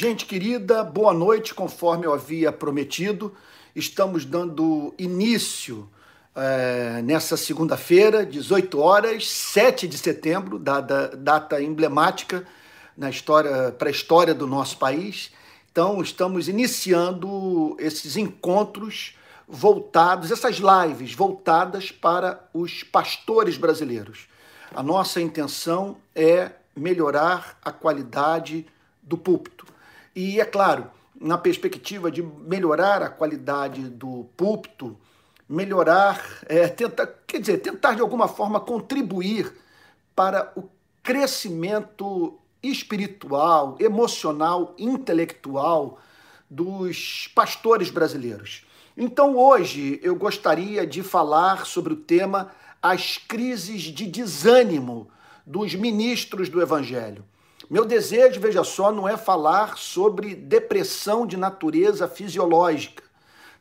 Gente querida, boa noite, conforme eu havia prometido. Estamos dando início é, nessa segunda-feira, 18 horas, 7 de setembro, data, data emblemática na história, para a história do nosso país. Então, estamos iniciando esses encontros voltados, essas lives voltadas para os pastores brasileiros. A nossa intenção é melhorar a qualidade do púlpito. E, é claro, na perspectiva de melhorar a qualidade do púlpito, melhorar, é, quer dizer, tentar de alguma forma contribuir para o crescimento espiritual, emocional, intelectual dos pastores brasileiros. Então hoje eu gostaria de falar sobre o tema as crises de desânimo dos ministros do evangelho. Meu desejo, veja só, não é falar sobre depressão de natureza fisiológica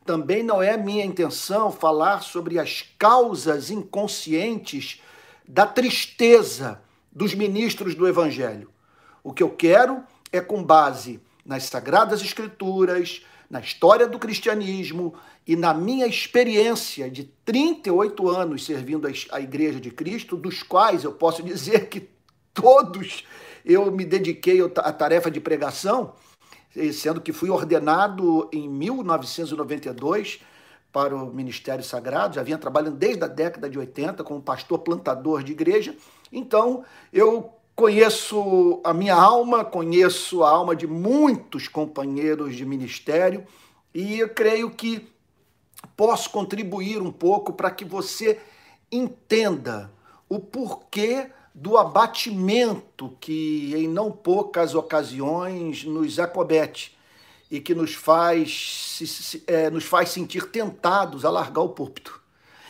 também não é minha intenção falar sobre as causas inconscientes da tristeza dos ministros do Evangelho. O que eu quero é, com base nas Sagradas Escrituras, na história do cristianismo e na minha experiência de 38 anos servindo a Igreja de Cristo, dos quais eu posso dizer que todos eu me dediquei à tarefa de pregação sendo que fui ordenado em 1992 para o Ministério Sagrado, já vinha trabalhando desde a década de 80 como pastor plantador de igreja. Então, eu conheço a minha alma, conheço a alma de muitos companheiros de ministério e eu creio que posso contribuir um pouco para que você entenda o porquê do abatimento que em não poucas ocasiões nos acomete e que nos faz, é, nos faz sentir tentados a largar o púlpito.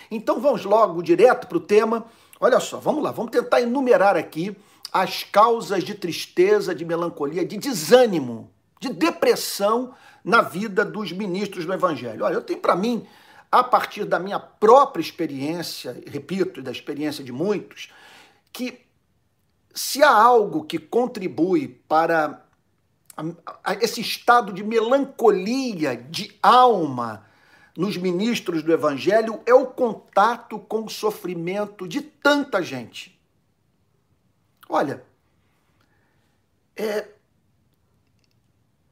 Então vamos logo direto para o tema. Olha só, vamos lá, vamos tentar enumerar aqui as causas de tristeza, de melancolia, de desânimo, de depressão na vida dos ministros do Evangelho. Olha, eu tenho para mim, a partir da minha própria experiência, repito, da experiência de muitos, que se há algo que contribui para esse estado de melancolia, de alma nos ministros do Evangelho, é o contato com o sofrimento de tanta gente. Olha, é,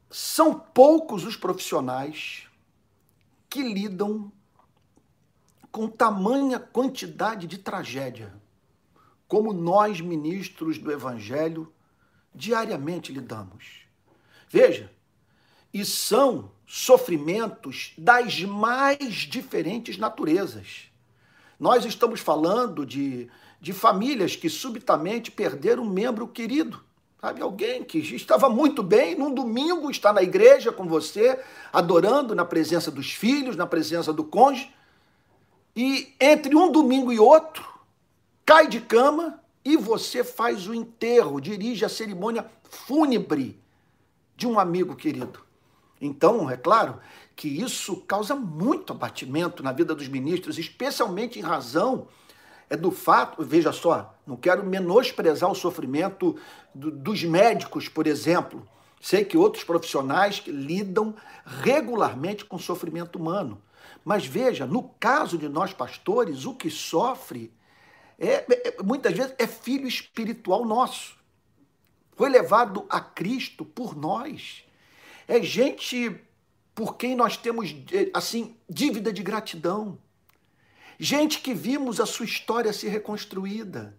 são poucos os profissionais que lidam com tamanha quantidade de tragédia como nós, ministros do Evangelho, diariamente lidamos. Veja, e são sofrimentos das mais diferentes naturezas. Nós estamos falando de, de famílias que subitamente perderam um membro querido. Sabe, alguém que estava muito bem, num domingo está na igreja com você, adorando na presença dos filhos, na presença do cônjuge, e entre um domingo e outro, cai de cama e você faz o enterro, dirige a cerimônia fúnebre de um amigo querido. Então, é claro que isso causa muito abatimento na vida dos ministros, especialmente em razão é do fato, veja só, não quero menosprezar o sofrimento do, dos médicos, por exemplo. Sei que outros profissionais lidam regularmente com sofrimento humano. Mas veja, no caso de nós pastores, o que sofre é, é, muitas vezes é filho espiritual nosso. Foi levado a Cristo por nós. É gente por quem nós temos é, assim dívida de gratidão. Gente que vimos a sua história ser reconstruída.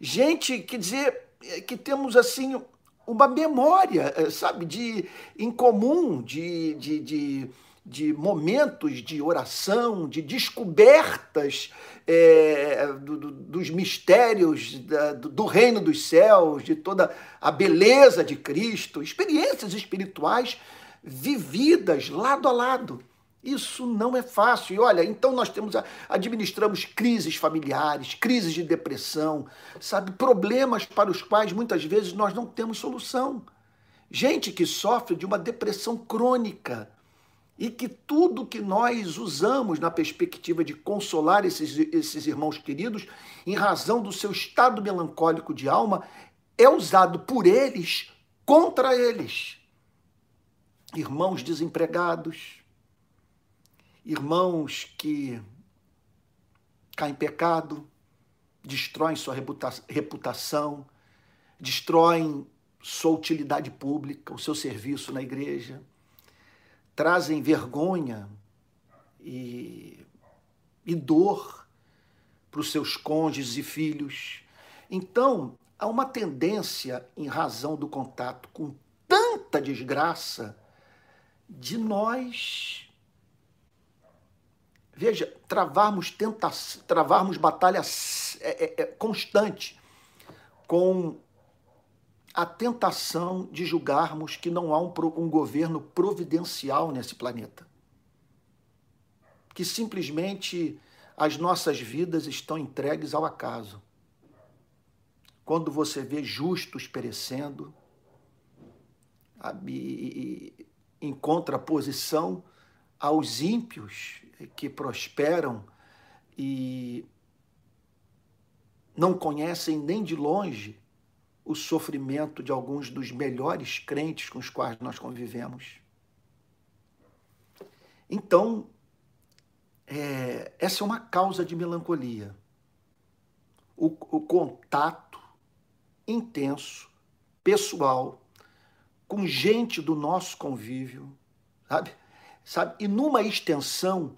Gente, quer dizer, é, que temos assim uma memória, é, sabe, de em comum, de, de, de de momentos de oração, de descobertas é, do, do, dos mistérios da, do, do reino dos céus, de toda a beleza de Cristo, experiências espirituais vividas lado a lado. Isso não é fácil. E olha, então nós temos administramos crises familiares, crises de depressão, sabe, problemas para os quais muitas vezes nós não temos solução. Gente que sofre de uma depressão crônica, e que tudo que nós usamos na perspectiva de consolar esses, esses irmãos queridos, em razão do seu estado melancólico de alma, é usado por eles contra eles. irmãos desempregados, irmãos que caem em pecado, destroem sua reputação, destroem sua utilidade pública, o seu serviço na igreja, trazem vergonha e, e dor para os seus cônjuges e filhos. Então, há uma tendência, em razão do contato com tanta desgraça, de nós veja, travarmos tentação, travarmos batalha é, é, é, constante com a tentação de julgarmos que não há um, um governo providencial nesse planeta. Que simplesmente as nossas vidas estão entregues ao acaso. Quando você vê justos perecendo, em contraposição aos ímpios que prosperam e não conhecem nem de longe o sofrimento de alguns dos melhores crentes com os quais nós convivemos. Então, é, essa é uma causa de melancolia. O, o contato intenso, pessoal, com gente do nosso convívio, sabe? sabe? E numa extensão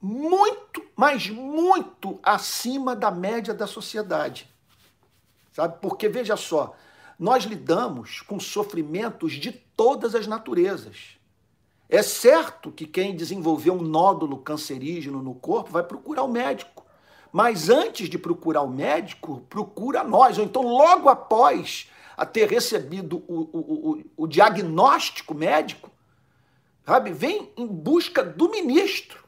muito, mas muito acima da média da sociedade. Sabe? Porque veja só, nós lidamos com sofrimentos de todas as naturezas. É certo que quem desenvolveu um nódulo cancerígeno no corpo vai procurar o médico. Mas antes de procurar o médico, procura nós, ou então logo após a ter recebido o, o, o, o diagnóstico médico, sabe, vem em busca do ministro,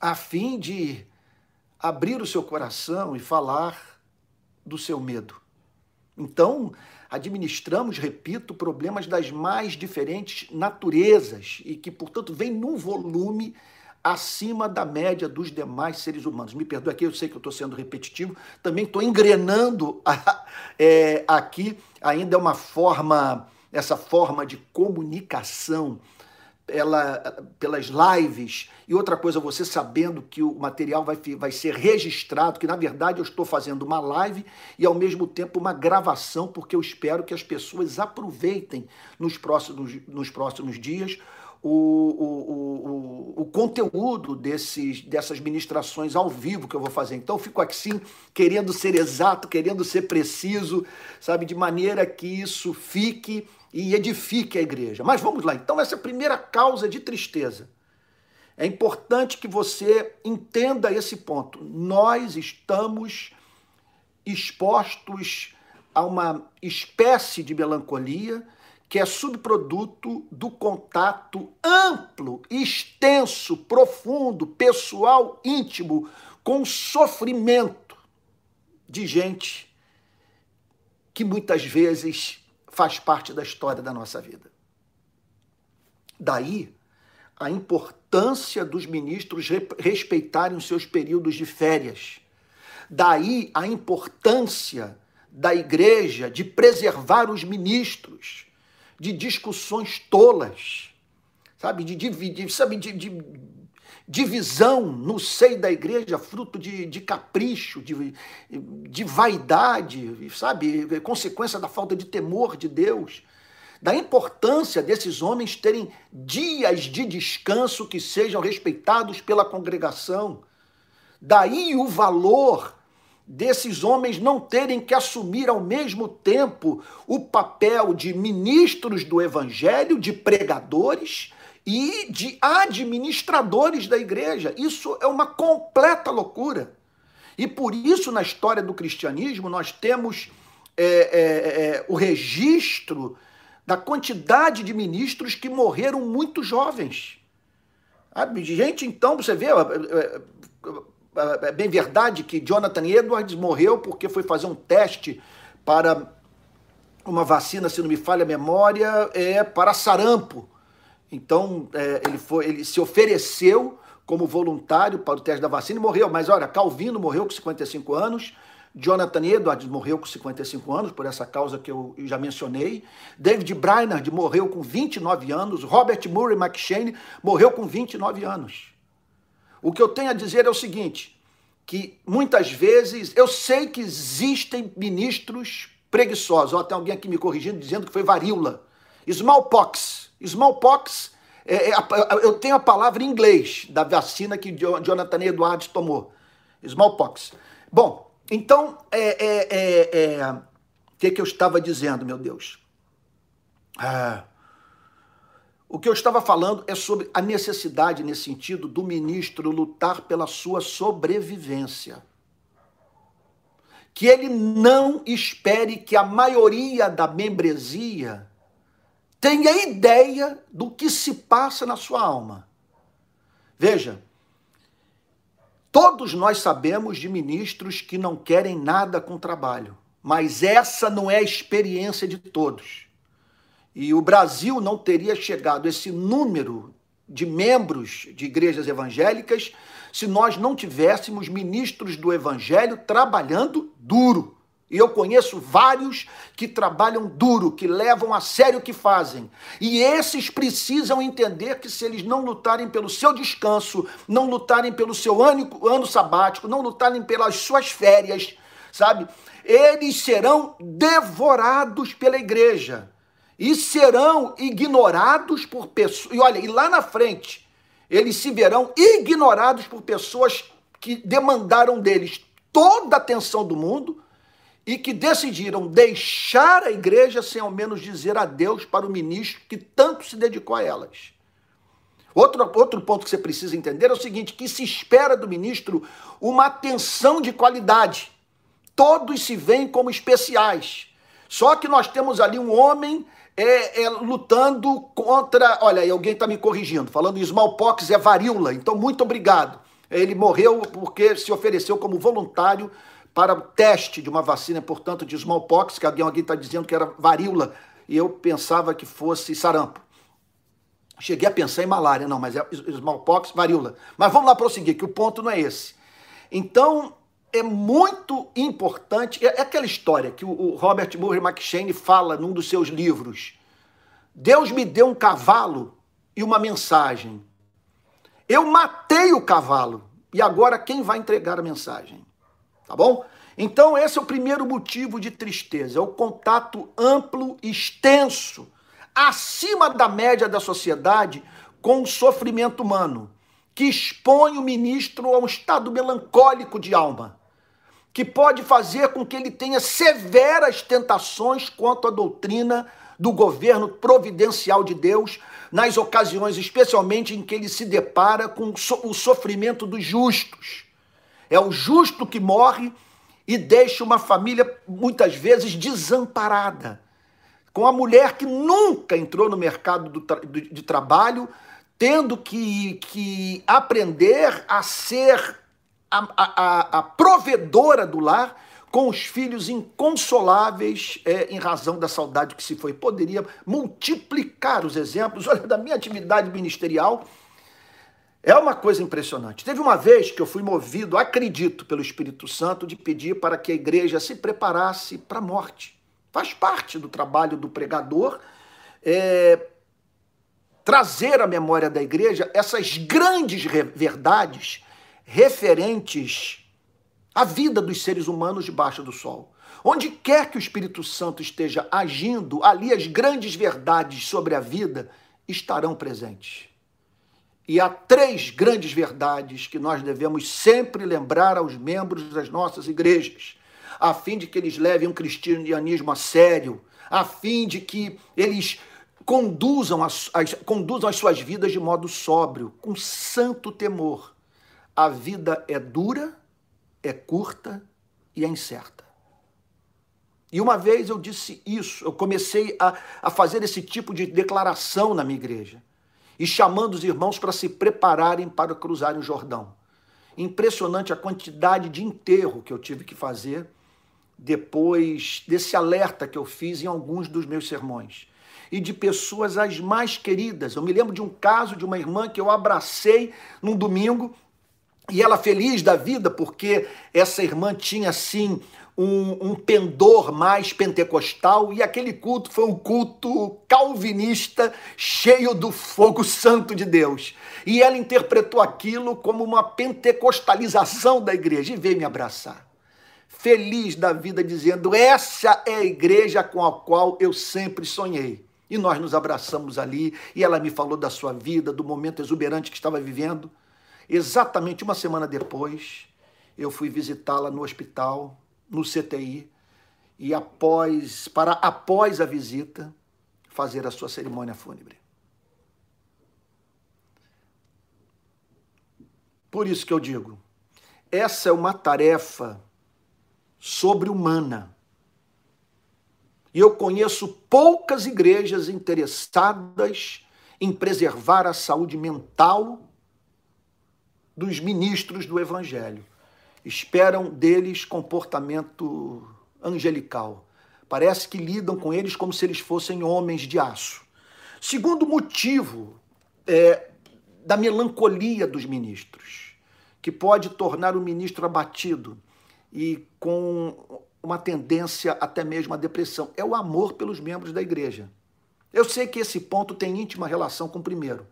a fim de abrir o seu coração e falar do seu medo. Então, administramos, repito, problemas das mais diferentes naturezas e que, portanto, vem num volume acima da média dos demais seres humanos. Me perdoe aqui, eu sei que eu estou sendo repetitivo, também estou engrenando é, aqui, ainda é uma forma, essa forma de comunicação ela, pelas lives, e outra coisa, você sabendo que o material vai, vai ser registrado, que na verdade eu estou fazendo uma live e ao mesmo tempo uma gravação, porque eu espero que as pessoas aproveitem nos próximos, nos próximos dias o, o, o, o, conteúdo desses, dessas ministrações ao vivo que eu vou fazer. Então, fico assim, querendo ser exato, querendo ser preciso, sabe, de maneira que isso fique e edifique a igreja. Mas vamos lá, então, essa é a primeira causa de tristeza. É importante que você entenda esse ponto. Nós estamos expostos a uma espécie de melancolia que é subproduto do contato amplo, extenso, profundo, pessoal, íntimo com sofrimento de gente que muitas vezes faz parte da história da nossa vida. Daí a importância dos ministros respeitarem os seus períodos de férias. Daí a importância da igreja de preservar os ministros de discussões tolas, sabe, de, dividir, sabe, de, de divisão no seio da igreja, fruto de, de capricho, de, de vaidade, sabe? Consequência da falta de temor de Deus. Da importância desses homens terem dias de descanso que sejam respeitados pela congregação. Daí o valor desses homens não terem que assumir ao mesmo tempo o papel de ministros do evangelho, de pregadores e de administradores da igreja. Isso é uma completa loucura. E por isso, na história do cristianismo, nós temos é, é, é, o registro da quantidade de ministros que morreram muito jovens. Gente, então, você vê, é, é, é, é bem verdade que Jonathan Edwards morreu porque foi fazer um teste para uma vacina, se não me falha a memória, é para sarampo. Então, é, ele, foi, ele se ofereceu como voluntário para o teste da vacina e morreu. Mas olha, Calvino morreu com 55 anos, Jonathan Edwards morreu com 55 anos, por essa causa que eu já mencionei. David Brainerd morreu com 29 anos. Robert Murray McShane morreu com 29 anos. O que eu tenho a dizer é o seguinte: que muitas vezes eu sei que existem ministros preguiçosos. Ó, tem alguém aqui me corrigindo dizendo que foi varíola. Smallpox. Smallpox, é, é, eu tenho a palavra em inglês da vacina que Jonathan Edwards tomou. Smallpox. Bom, então, é, é, é, é, o que, que eu estava dizendo, meu Deus? Ah, o que eu estava falando é sobre a necessidade, nesse sentido, do ministro lutar pela sua sobrevivência. Que ele não espere que a maioria da membresia tenha ideia do que se passa na sua alma. Veja, Todos nós sabemos de ministros que não querem nada com trabalho, mas essa não é a experiência de todos. E o Brasil não teria chegado a esse número de membros de igrejas evangélicas se nós não tivéssemos ministros do evangelho trabalhando duro. E eu conheço vários que trabalham duro, que levam a sério o que fazem. E esses precisam entender que se eles não lutarem pelo seu descanso, não lutarem pelo seu ano, ano sabático, não lutarem pelas suas férias, sabe? Eles serão devorados pela igreja e serão ignorados por pessoas. E olha, e lá na frente, eles se verão ignorados por pessoas que demandaram deles toda a atenção do mundo e que decidiram deixar a igreja sem ao menos dizer adeus para o ministro que tanto se dedicou a elas. Outro, outro ponto que você precisa entender é o seguinte: que se espera do ministro uma atenção de qualidade. Todos se veem como especiais. Só que nós temos ali um homem é, é, lutando contra. Olha, alguém está me corrigindo, falando smallpox é varíola, então muito obrigado. Ele morreu porque se ofereceu como voluntário para o teste de uma vacina, portanto, de smallpox, que alguém está dizendo que era varíola, e eu pensava que fosse sarampo. Cheguei a pensar em malária, não, mas é smallpox, varíola. Mas vamos lá prosseguir, que o ponto não é esse. Então, é muito importante, é, é aquela história que o Robert Murray McShane fala num dos seus livros. Deus me deu um cavalo e uma mensagem. Eu matei o cavalo, e agora quem vai entregar a mensagem? Tá bom? Então, esse é o primeiro motivo de tristeza, é o contato amplo, extenso, acima da média da sociedade com o sofrimento humano, que expõe o ministro a um estado melancólico de alma, que pode fazer com que ele tenha severas tentações quanto à doutrina do governo providencial de Deus, nas ocasiões especialmente em que ele se depara com o sofrimento dos justos é o justo que morre e deixa uma família muitas vezes desamparada. Com a mulher que nunca entrou no mercado de trabalho, tendo que, que aprender a ser a, a, a provedora do lar, com os filhos inconsoláveis é, em razão da saudade que se foi. Poderia multiplicar os exemplos. Olha, da minha atividade ministerial, é uma coisa impressionante. Teve uma vez que eu fui movido, acredito, pelo Espírito Santo, de pedir para que a igreja se preparasse para a morte. Faz parte do trabalho do pregador é, trazer à memória da igreja essas grandes verdades referentes à vida dos seres humanos debaixo do sol. Onde quer que o Espírito Santo esteja agindo, ali as grandes verdades sobre a vida estarão presentes. E há três grandes verdades que nós devemos sempre lembrar aos membros das nossas igrejas, a fim de que eles levem um cristianismo a sério, a fim de que eles conduzam as, as, conduzam as suas vidas de modo sóbrio, com santo temor. A vida é dura, é curta e é incerta. E uma vez eu disse isso, eu comecei a, a fazer esse tipo de declaração na minha igreja e chamando os irmãos para se prepararem para cruzarem o Jordão. Impressionante a quantidade de enterro que eu tive que fazer depois desse alerta que eu fiz em alguns dos meus sermões. E de pessoas as mais queridas. Eu me lembro de um caso de uma irmã que eu abracei num domingo e ela feliz da vida porque essa irmã tinha assim um, um, pendor mais pentecostal, e aquele culto foi um culto calvinista, cheio do fogo santo de Deus. E ela interpretou aquilo como uma pentecostalização da igreja e veio me abraçar. Feliz da vida, dizendo: Essa é a igreja com a qual eu sempre sonhei. E nós nos abraçamos ali, e ela me falou da sua vida, do momento exuberante que estava vivendo. Exatamente uma semana depois, eu fui visitá-la no hospital no CTI e após para após a visita fazer a sua cerimônia fúnebre. Por isso que eu digo, essa é uma tarefa sobre-humana. E eu conheço poucas igrejas interessadas em preservar a saúde mental dos ministros do evangelho esperam deles comportamento angelical. Parece que lidam com eles como se eles fossem homens de aço. Segundo motivo é, da melancolia dos ministros, que pode tornar o ministro abatido e com uma tendência até mesmo à depressão, é o amor pelos membros da igreja. Eu sei que esse ponto tem íntima relação com o primeiro,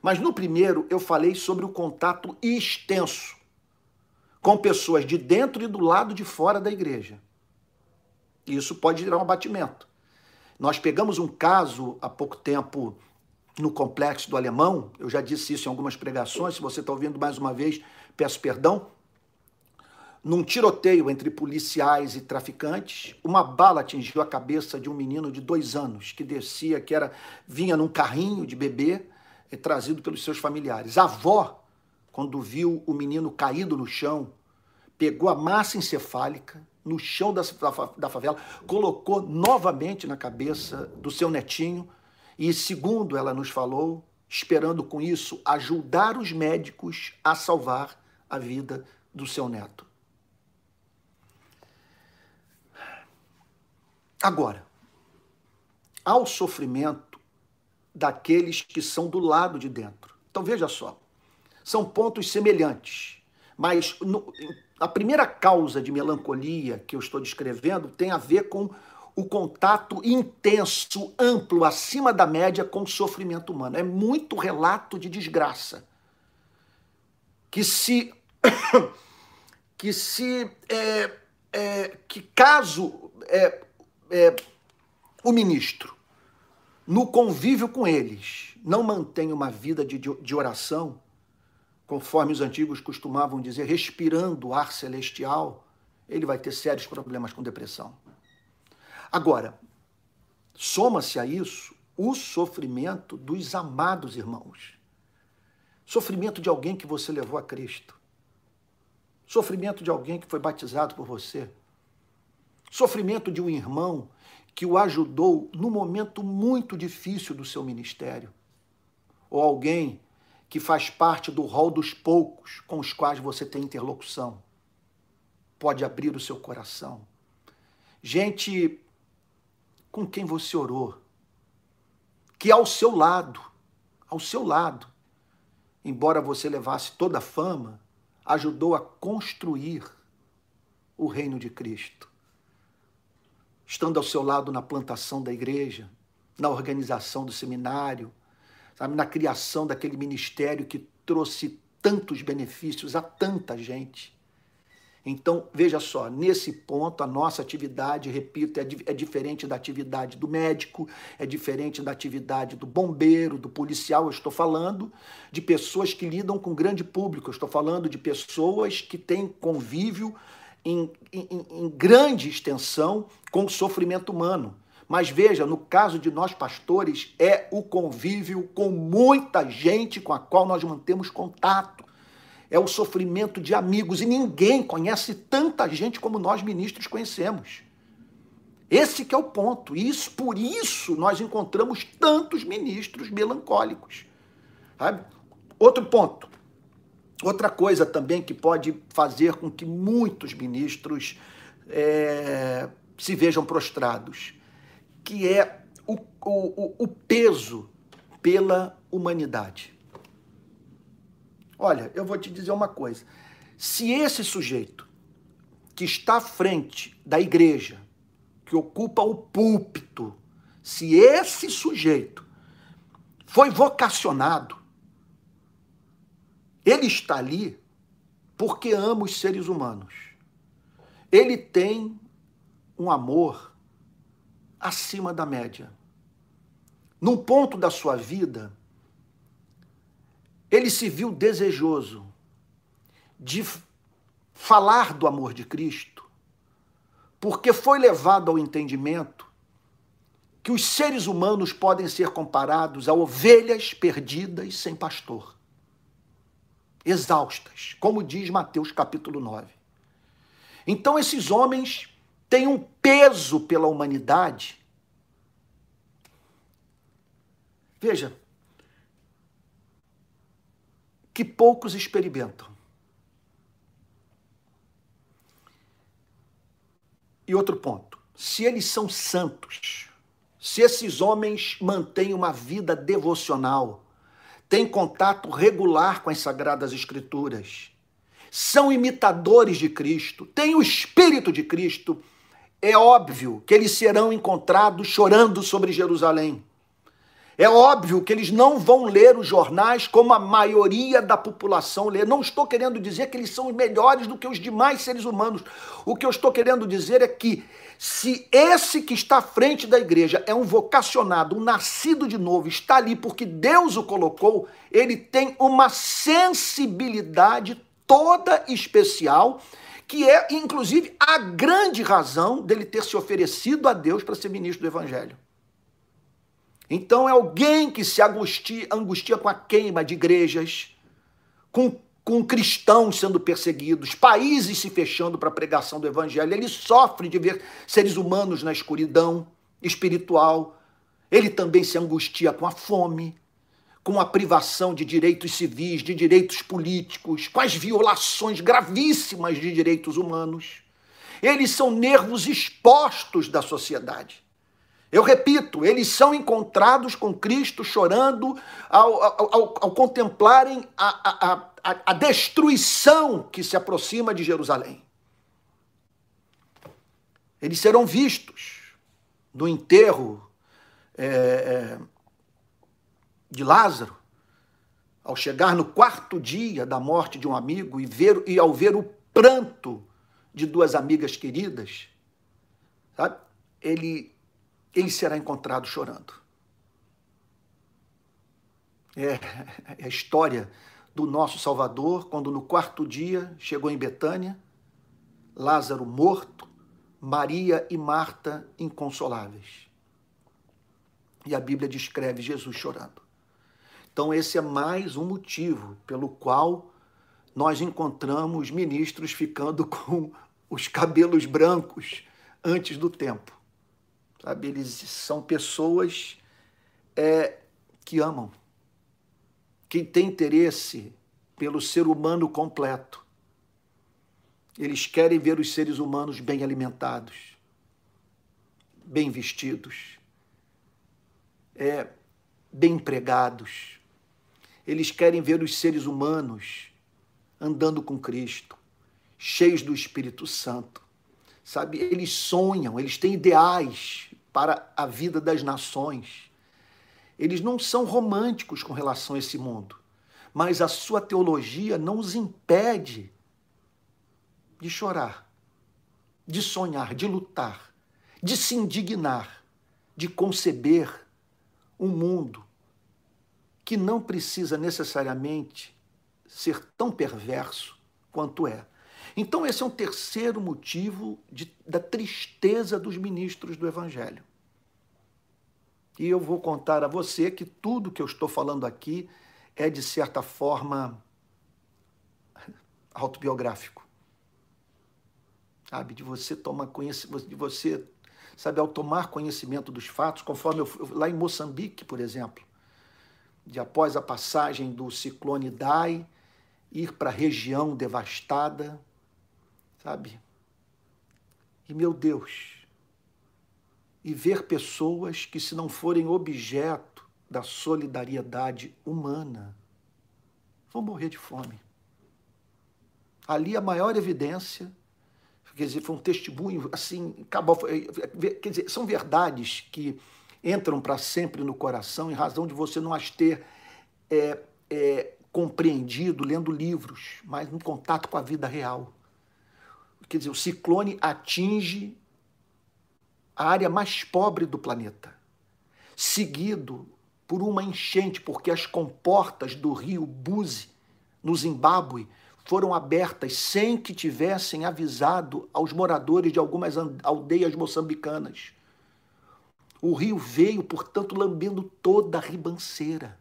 mas no primeiro eu falei sobre o contato extenso com pessoas de dentro e do lado de fora da igreja. Isso pode gerar um abatimento. Nós pegamos um caso há pouco tempo no complexo do Alemão, eu já disse isso em algumas pregações, se você está ouvindo mais uma vez, peço perdão. Num tiroteio entre policiais e traficantes, uma bala atingiu a cabeça de um menino de dois anos que descia, que era vinha num carrinho de bebê, é, trazido pelos seus familiares. A avó quando viu o menino caído no chão, pegou a massa encefálica no chão da, da favela, colocou novamente na cabeça do seu netinho e, segundo ela nos falou, esperando com isso ajudar os médicos a salvar a vida do seu neto. Agora, ao sofrimento daqueles que são do lado de dentro. Então veja só, são pontos semelhantes. Mas no, a primeira causa de melancolia que eu estou descrevendo tem a ver com o contato intenso, amplo, acima da média com o sofrimento humano. É muito relato de desgraça. Que se. que se. É, é, que caso é, é, o ministro, no convívio com eles, não mantenha uma vida de, de oração, conforme os antigos costumavam dizer, respirando o ar celestial, ele vai ter sérios problemas com depressão. Agora, soma-se a isso o sofrimento dos amados irmãos. Sofrimento de alguém que você levou a Cristo. Sofrimento de alguém que foi batizado por você. Sofrimento de um irmão que o ajudou no momento muito difícil do seu ministério. Ou alguém que faz parte do rol dos poucos com os quais você tem interlocução. Pode abrir o seu coração. Gente com quem você orou, que ao seu lado, ao seu lado, embora você levasse toda a fama, ajudou a construir o reino de Cristo. Estando ao seu lado na plantação da igreja, na organização do seminário, sabe, na criação daquele ministério que trouxe tantos benefícios a tanta gente. Então, veja só, nesse ponto, a nossa atividade, repito, é, é, diferente da atividade do médico, é diferente da atividade do bombeiro, do policial. Eu estou falando de pessoas que lidam com grande público, eu estou falando de pessoas que têm convívio em, em, em grande extensão com o sofrimento humano. Mas veja, no caso de nós pastores, é o convívio com muita gente com a qual nós mantemos contato. É o sofrimento de amigos. E ninguém conhece tanta gente como nós ministros conhecemos. Esse que é o ponto. E isso, por isso nós encontramos tantos ministros melancólicos. Sabe? Outro ponto. Outra coisa também que pode fazer com que muitos ministros é, se vejam prostrados que é o, o, o peso pela humanidade. Olha, eu vou te dizer uma coisa. Se esse sujeito que está à frente da igreja, que ocupa o púlpito, se esse sujeito foi vocacionado, ele está ali porque ama os seres humanos. Ele tem um amor acima da média. Num ponto da sua vida, ele se viu desejoso de falar do amor de Cristo, porque foi levado ao entendimento que os seres humanos podem ser comparados a ovelhas perdidas sem pastor, exaustas, como diz Mateus capítulo 9. Então esses homens têm um peso pela humanidade. Veja, que poucos experimentam. E outro ponto: se eles são santos, se esses homens mantêm uma vida devocional, têm contato regular com as Sagradas Escrituras, são imitadores de Cristo, têm o Espírito de Cristo, é óbvio que eles serão encontrados chorando sobre Jerusalém. É óbvio que eles não vão ler os jornais como a maioria da população lê. Não estou querendo dizer que eles são melhores do que os demais seres humanos. O que eu estou querendo dizer é que se esse que está à frente da igreja é um vocacionado, um nascido de novo, está ali porque Deus o colocou, ele tem uma sensibilidade toda especial, que é inclusive a grande razão dele ter se oferecido a Deus para ser ministro do evangelho. Então é alguém que se angustia, angustia com a queima de igrejas, com, com cristãos sendo perseguidos, países se fechando para a pregação do evangelho. Ele sofre de ver seres humanos na escuridão espiritual. Ele também se angustia com a fome, com a privação de direitos civis, de direitos políticos, com as violações gravíssimas de direitos humanos. Eles são nervos expostos da sociedade. Eu repito, eles são encontrados com Cristo chorando ao, ao, ao, ao contemplarem a, a, a, a, destruição que se aproxima de Jerusalém. Eles serão vistos no enterro é, é, de Lázaro, ao chegar no quarto dia da morte de um amigo e, ver, e ao ver o pranto de duas amigas queridas, sabe? ele ele será encontrado chorando. É, é a história do nosso Salvador, quando no quarto dia chegou em Betânia, Lázaro morto, Maria e Marta inconsoláveis. E a Bíblia descreve Jesus chorando. Então, esse é mais um motivo pelo qual nós encontramos ministros ficando com os cabelos brancos antes do tempo. Sabe? Eles são pessoas é, que amam, que têm interesse pelo ser humano completo. Eles querem ver os seres humanos bem alimentados, bem vestidos, é, bem empregados. Eles querem ver os seres humanos andando com Cristo, cheios do Espírito Santo. Sabe, eles sonham, eles têm ideais para a vida das nações. Eles não são românticos com relação a esse mundo, mas a sua teologia não os impede de chorar, de sonhar, de lutar, de se indignar, de conceber um mundo que não precisa necessariamente ser tão perverso quanto é. Então, esse é um terceiro motivo de, da tristeza dos ministros do Evangelho. E eu vou contar a você que tudo que eu estou falando aqui é, de certa forma, autobiográfico. Sabe, de você tomar conhecimento, de você, sabe, ao tomar conhecimento dos fatos, conforme eu, lá em Moçambique, por exemplo, de após a passagem do ciclone Dai, ir para a região devastada, sabe? E meu Deus, e ver pessoas que, se não forem objeto da solidariedade humana, vão morrer de fome. Ali a maior evidência Quer dizer, foi um testemunho assim, acabou, quer dizer, são verdades que entram para sempre no coração em razão de você não as ter é, é, compreendido lendo livros, mas no contato com a vida real. Quer dizer, o ciclone atinge a área mais pobre do planeta, seguido por uma enchente, porque as comportas do rio Buzi, no Zimbábue, foram abertas sem que tivessem avisado aos moradores de algumas aldeias moçambicanas. O rio veio, portanto, lambendo toda a ribanceira.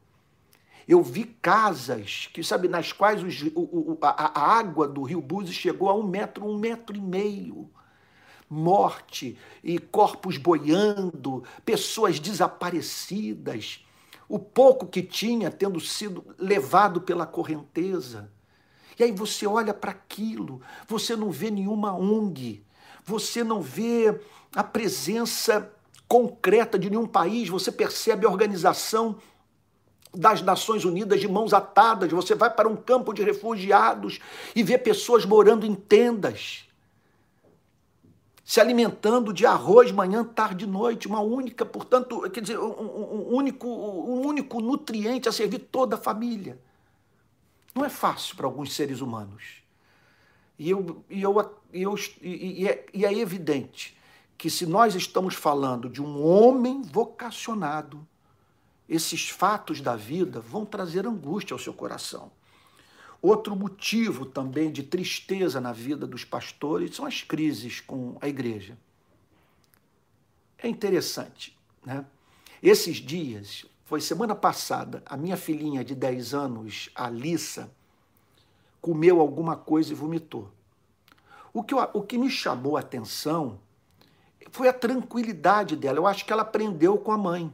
Eu vi casas que, sabe, nas quais os, o, a, a, água do rio Búzios chegou a um metro, um metro e meio. Morte e corpos boiando, pessoas desaparecidas, o pouco que tinha tendo sido levado pela correnteza. E aí você olha para aquilo, você não vê nenhuma ONG, você não vê a presença concreta de nenhum país, você percebe a organização das Nações Unidas de mãos atadas, você vai para um campo de refugiados e vê pessoas morando em tendas, se alimentando de arroz manhã, tarde e noite, uma única, portanto, quer dizer, um, um, único, um único nutriente a servir toda a família. Não é fácil para alguns seres humanos. E, eu, e, eu, e, eu, e, é, e é evidente que se nós estamos falando de um homem vocacionado, esses fatos da vida vão trazer angústia ao seu coração. Outro motivo também de tristeza na vida dos pastores são as crises com a igreja. É interessante, né? Esses dias, foi semana passada, a minha filhinha de 10 anos, Alissa, comeu alguma coisa e vomitou. O que, eu, o que me chamou a atenção foi a tranquilidade dela. Eu acho que ela aprendeu com a mãe.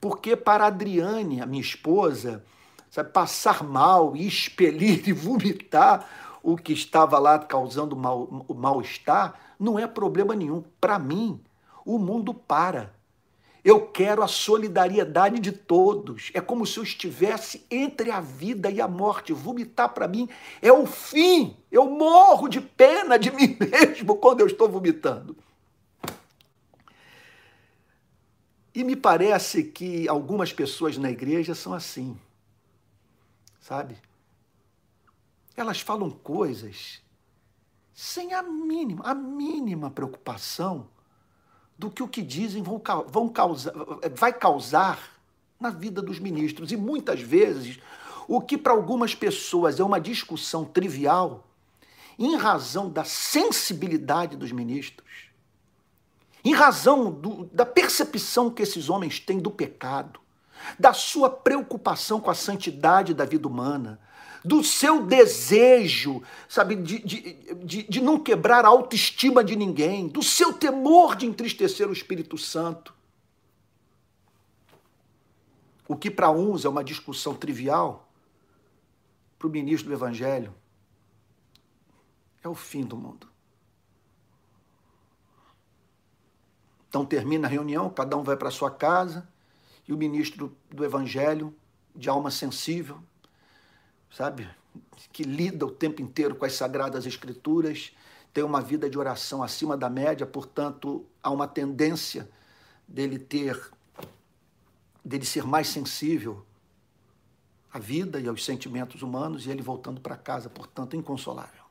Porque para a Adriane, a minha esposa, sabe, passar mal e expelir e vomitar o que estava lá causando mal, o mal-estar não é problema nenhum. Para mim, o mundo para. Eu quero a solidariedade de todos. É como se eu estivesse entre a vida e a morte. Vomitar para mim é o fim. Eu morro de pena de mim mesmo quando eu estou vomitando. E me parece que algumas pessoas na igreja são assim, sabe? Elas falam coisas sem a mínima, a mínima preocupação do que o que dizem vão, vão causar, vai causar na vida dos ministros. E muitas vezes, o que para algumas pessoas é uma discussão trivial, em razão da sensibilidade dos ministros, em razão do, da percepção que esses homens têm do pecado, da sua preocupação com a santidade da vida humana, do seu desejo, sabe, de, de, de, de não quebrar a autoestima de ninguém, do seu temor de entristecer o Espírito Santo. O que para uns é uma discussão trivial, para o ministro do Evangelho, é o fim do mundo. Então termina a reunião, cada um vai para sua casa e o ministro do Evangelho, de alma sensível, sabe, que lida o tempo inteiro com as sagradas escrituras, tem uma vida de oração acima da média, portanto, há uma tendência dele ter dele ser mais sensível à vida e aos sentimentos humanos e ele voltando para casa, portanto, inconsolável.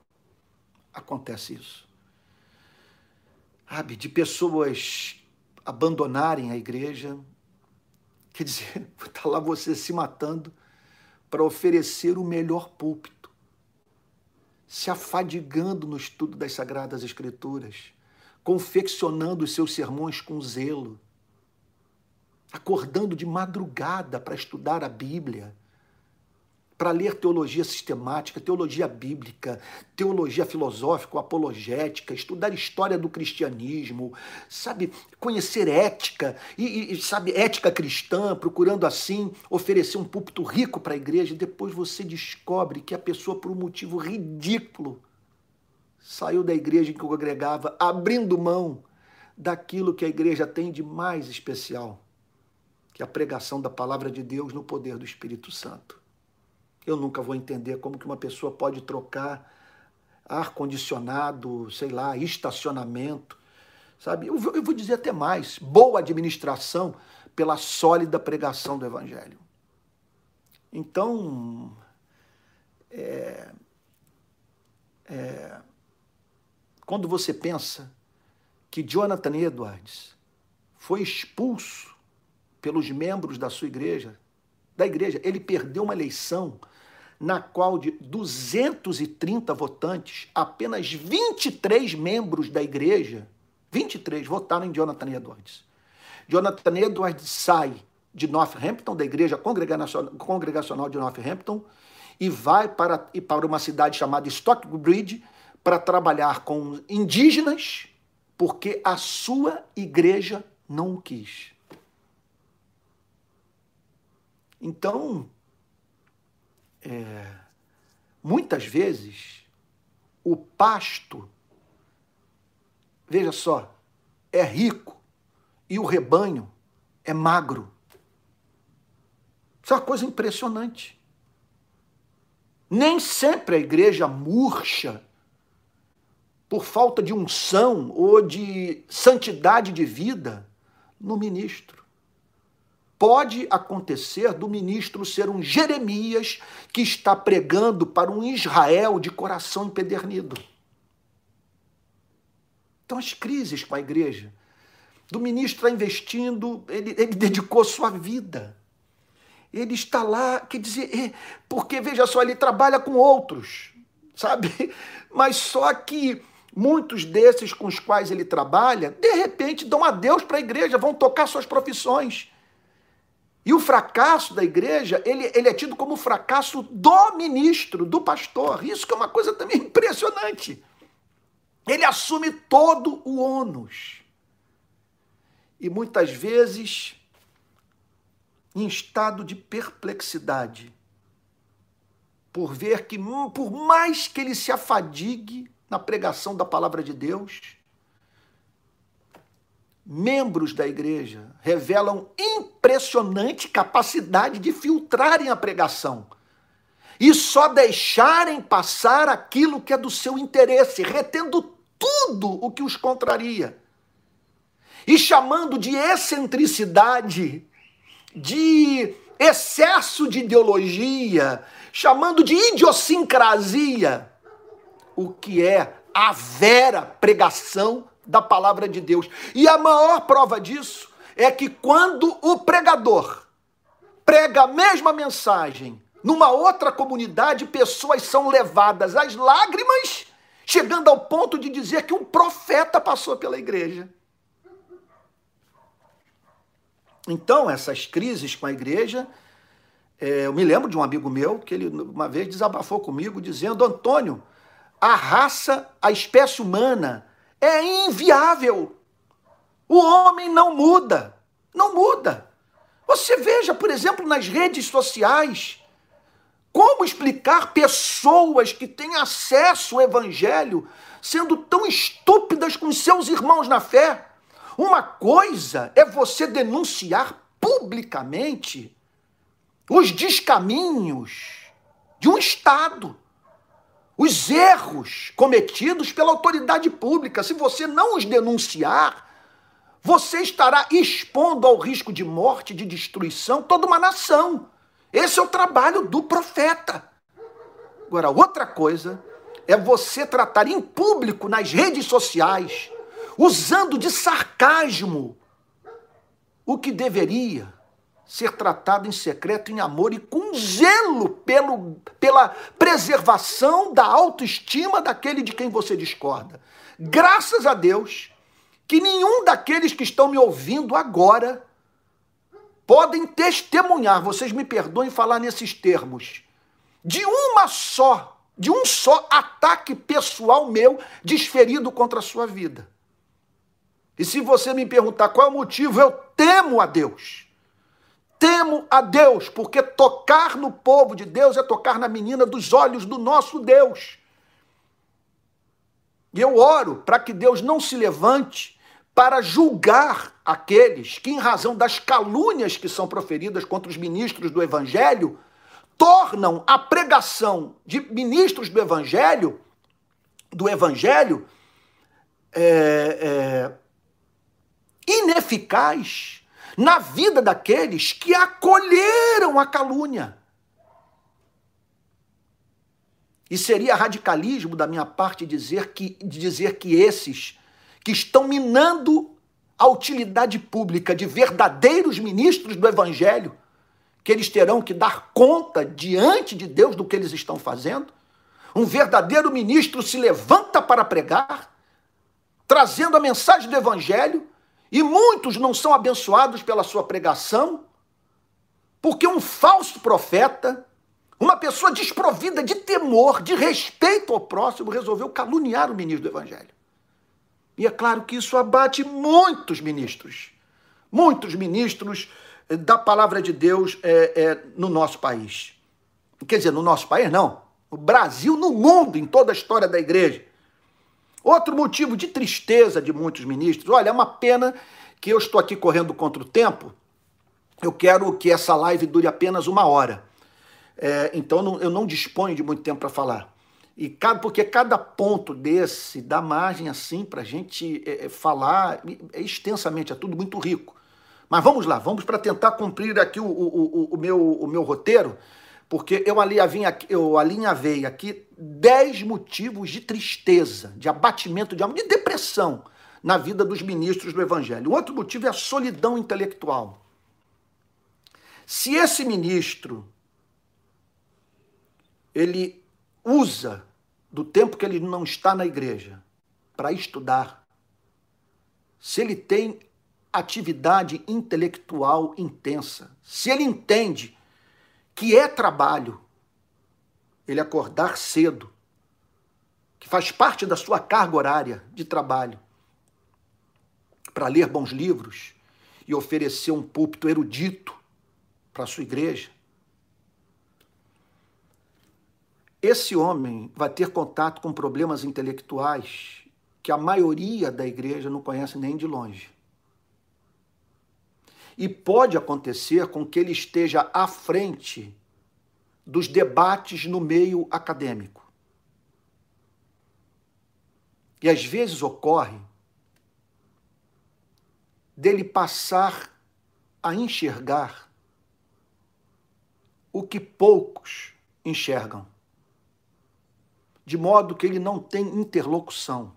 Acontece isso sabe, de pessoas abandonarem a igreja. Quer dizer, está lá você se matando para oferecer o melhor púlpito, se afadigando no estudo das Sagradas Escrituras, confeccionando os seus sermões com zelo, acordando de madrugada para estudar a Bíblia para ler teologia sistemática, teologia bíblica, teologia filosófica, apologética, estudar história do cristianismo, sabe, conhecer ética e, e sabe, ética cristã, procurando assim oferecer um púlpito rico para a igreja, e depois você descobre que a pessoa por um motivo ridículo saiu da igreja em que congregava, abrindo mão daquilo que a igreja tem de mais especial, que é a pregação da palavra de Deus no poder do Espírito Santo. Eu nunca vou entender como que uma pessoa pode trocar ar-condicionado, sei lá, estacionamento, sabe? Eu, vou dizer até mais: boa administração pela sólida pregação do Evangelho. Então, é, é, quando você pensa que Jonathan Edwards foi expulso pelos membros da sua igreja, da igreja, ele perdeu uma eleição na qual de 230 votantes, apenas 23 membros da igreja, 23 votaram em Jonathan Edwards. Jonathan Edwards sai de Northampton, da igreja congregacional de Northampton, e vai para, e para uma cidade chamada Stockbridge para trabalhar com indígenas, porque a sua igreja não o quis. Então, é, muitas vezes, o pasto, veja só, é rico e o rebanho é magro. Isso é uma coisa impressionante. Nem sempre a igreja murcha por falta de unção ou de santidade de vida no ministro. Pode acontecer do ministro ser um Jeremias que está pregando para um Israel de coração empedernido. Então, as crises com a igreja, do ministro está investindo, ele, ele dedicou sua vida. Ele está lá, quer dizer, é, porque veja só, ele trabalha com outros, sabe? Mas só que muitos desses com os quais ele trabalha, de repente dão adeus para a igreja, vão tocar suas profissões. E o fracasso da igreja, ele, ele é tido como o fracasso do ministro, do pastor. Isso que é uma coisa também impressionante. Ele assume todo o ônus. E muitas vezes em estado de perplexidade, por ver que, hum, por mais que ele se afadigue na pregação da palavra de Deus, membros da igreja revelam impressionante capacidade de filtrarem a pregação e só deixarem passar aquilo que é do seu interesse, retendo tudo o que os contraria. E chamando de excentricidade de excesso de ideologia, chamando de idiosincrasia, o que é a vera pregação da palavra de Deus. E a maior prova disso é que quando o pregador prega a mesma mensagem numa outra comunidade, pessoas são levadas às lágrimas, chegando ao ponto de dizer que um profeta passou pela igreja. Então, essas crises com a igreja, é, eu me lembro de um amigo meu que ele uma vez desabafou comigo dizendo: Antônio, a raça, a espécie humana é inviável. O homem não muda, não muda. Você veja, por exemplo, nas redes sociais, como explicar pessoas que têm acesso ao evangelho sendo tão estúpidas com seus irmãos na fé? Uma coisa é você denunciar publicamente os descaminhos de um Estado, os erros cometidos pela autoridade pública. Se você não os denunciar, você estará expondo ao risco de morte, de destruição, toda uma nação. Esse é o trabalho do profeta. Agora, outra coisa é você tratar em público nas redes sociais usando de sarcasmo o que deveria ser tratado em secreto, em amor e com zelo pelo, pela preservação da autoestima daquele de quem você discorda. Graças a Deus que nenhum daqueles que estão me ouvindo agora podem testemunhar, vocês me perdoem falar nesses termos, de uma só, de um só ataque pessoal meu desferido contra a sua vida. E se você me perguntar qual é o motivo, eu temo a Deus. Temo a Deus, porque tocar no povo de Deus é tocar na menina dos olhos do nosso Deus. E eu oro para que Deus não se levante para julgar aqueles que, em razão das calúnias que são proferidas contra os ministros do Evangelho, tornam a pregação de ministros do Evangelho do evangelho é, é, ineficaz na vida daqueles que acolheram a calúnia. E seria radicalismo da minha parte dizer que, dizer que esses que estão minando a utilidade pública de verdadeiros ministros do Evangelho, que eles terão que dar conta diante de Deus do que eles estão fazendo. Um verdadeiro ministro se levanta para pregar, trazendo a mensagem do Evangelho, e muitos não são abençoados pela sua pregação, porque um falso profeta uma pessoa desprovida de temor, de respeito ao próximo, resolveu caluniar o ministro do Evangelho. E é claro que isso abate muitos ministros, muitos ministros eh, da palavra de Deus é, é, no nosso país. Quer dizer, no nosso país, não. No Brasil, no mundo, em toda a história da igreja. Outro motivo de tristeza de muitos ministros, olha, é uma pena que eu estou aqui correndo contra o tempo. Eu quero que essa live dure apenas uma hora. É, então não, eu não disponho de muito tempo para falar. E cada, porque cada ponto desse dá margem assim para a gente é, é falar é, extensamente, é tudo muito rico. Mas vamos lá, vamos para tentar cumprir aqui o, o, o, o, meu, o meu roteiro, porque eu, alinhavei eu aqui dez motivos de tristeza, de abatimento de alma, de depressão na vida dos ministros do Evangelho. O outro motivo é a solidão intelectual. Se esse ministro ele usa do tempo que ele não está na igreja para estudar, se ele tem atividade intelectual intensa, se ele entende que é trabalho ele acordar cedo, que faz parte da sua carga horária de trabalho, para ler bons livros e oferecer um púlpito erudito para a sua igreja, Esse homem vai ter contato com problemas intelectuais que a maioria da igreja não conhece nem de longe. E pode acontecer com que ele esteja à frente dos debates no meio acadêmico. E às vezes ocorre dele passar a enxergar o que poucos enxergam de modo que ele não tem interlocução.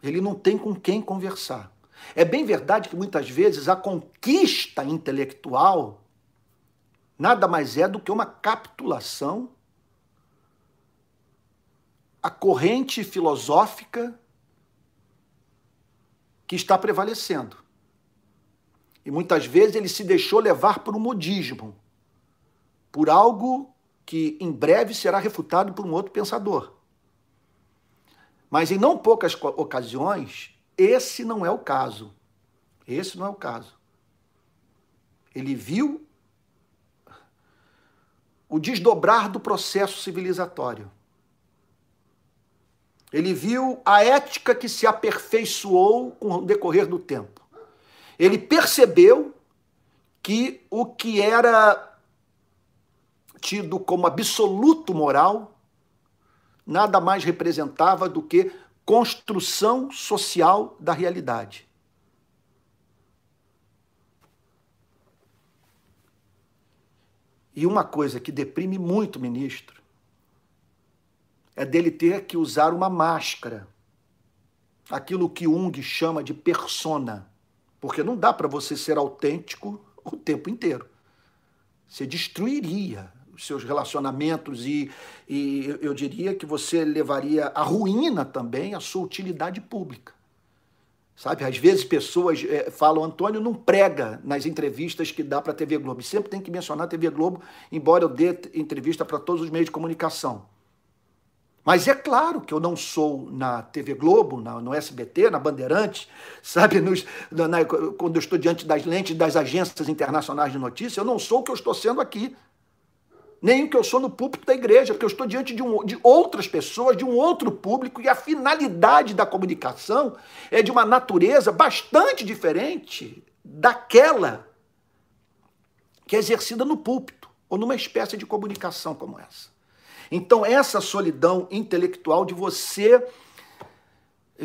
Ele não tem com quem conversar. É bem verdade que muitas vezes a conquista intelectual nada mais é do que uma capitulação à corrente filosófica que está prevalecendo. E muitas vezes ele se deixou levar por um modismo, por algo que em breve será refutado por um outro pensador. Mas em não poucas ocasiões, esse não é o caso. Esse não é o caso. Ele viu o desdobrar do processo civilizatório. Ele viu a ética que se aperfeiçoou com o decorrer do tempo. Ele percebeu que o que era tido como absoluto moral, nada mais representava do que construção social da realidade. E uma coisa que deprime muito o ministro é dele ter que usar uma máscara, aquilo que Jung chama de persona, porque não dá para você ser autêntico o tempo inteiro. Você destruiria seus relacionamentos e, e eu diria que você levaria à ruína também a sua utilidade pública. Sabe, às vezes pessoas é, falam, Antônio não prega nas entrevistas que dá para a TV Globo. Sempre tem que mencionar a TV Globo, embora eu dê entrevista para todos os meios de comunicação. Mas é claro que eu não sou na TV Globo, na, no SBT, na Bandeirantes, sabe, nos, na, quando eu estou diante das lentes das agências internacionais de notícia, eu não sou o que eu estou sendo aqui nem o que eu sou no púlpito da igreja, porque eu estou diante de, um, de outras pessoas, de um outro público, e a finalidade da comunicação é de uma natureza bastante diferente daquela que é exercida no púlpito, ou numa espécie de comunicação como essa. Então, essa solidão intelectual de você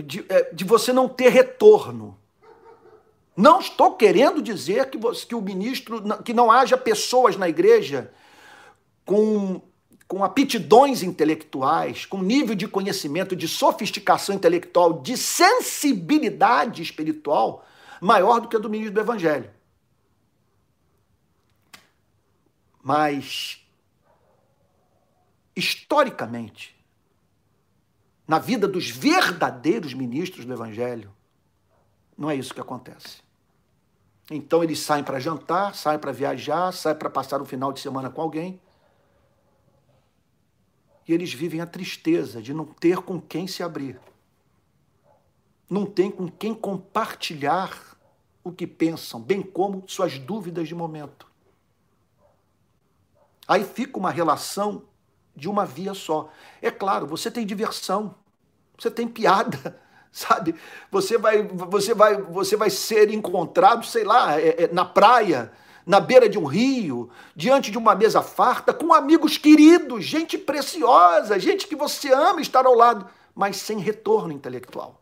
de, é, de você não ter retorno. Não estou querendo dizer que, você, que o ministro, que não haja pessoas na igreja com, com aptidões intelectuais, com nível de conhecimento, de sofisticação intelectual, de sensibilidade espiritual maior do que a do ministro do Evangelho. Mas, historicamente, na vida dos verdadeiros ministros do Evangelho, não é isso que acontece. Então eles saem para jantar, saem para viajar, saem para passar o final de semana com alguém. E eles vivem a tristeza de não ter com quem se abrir. Não tem com quem compartilhar o que pensam, bem como suas dúvidas de momento. Aí fica uma relação de uma via só. É claro, você tem diversão, você tem piada, sabe? Você vai, você vai, você vai ser encontrado, sei lá, é, é, na praia, na beira de um rio, diante de uma mesa farta, com amigos queridos, gente preciosa, gente que você ama estar ao lado, mas sem retorno intelectual.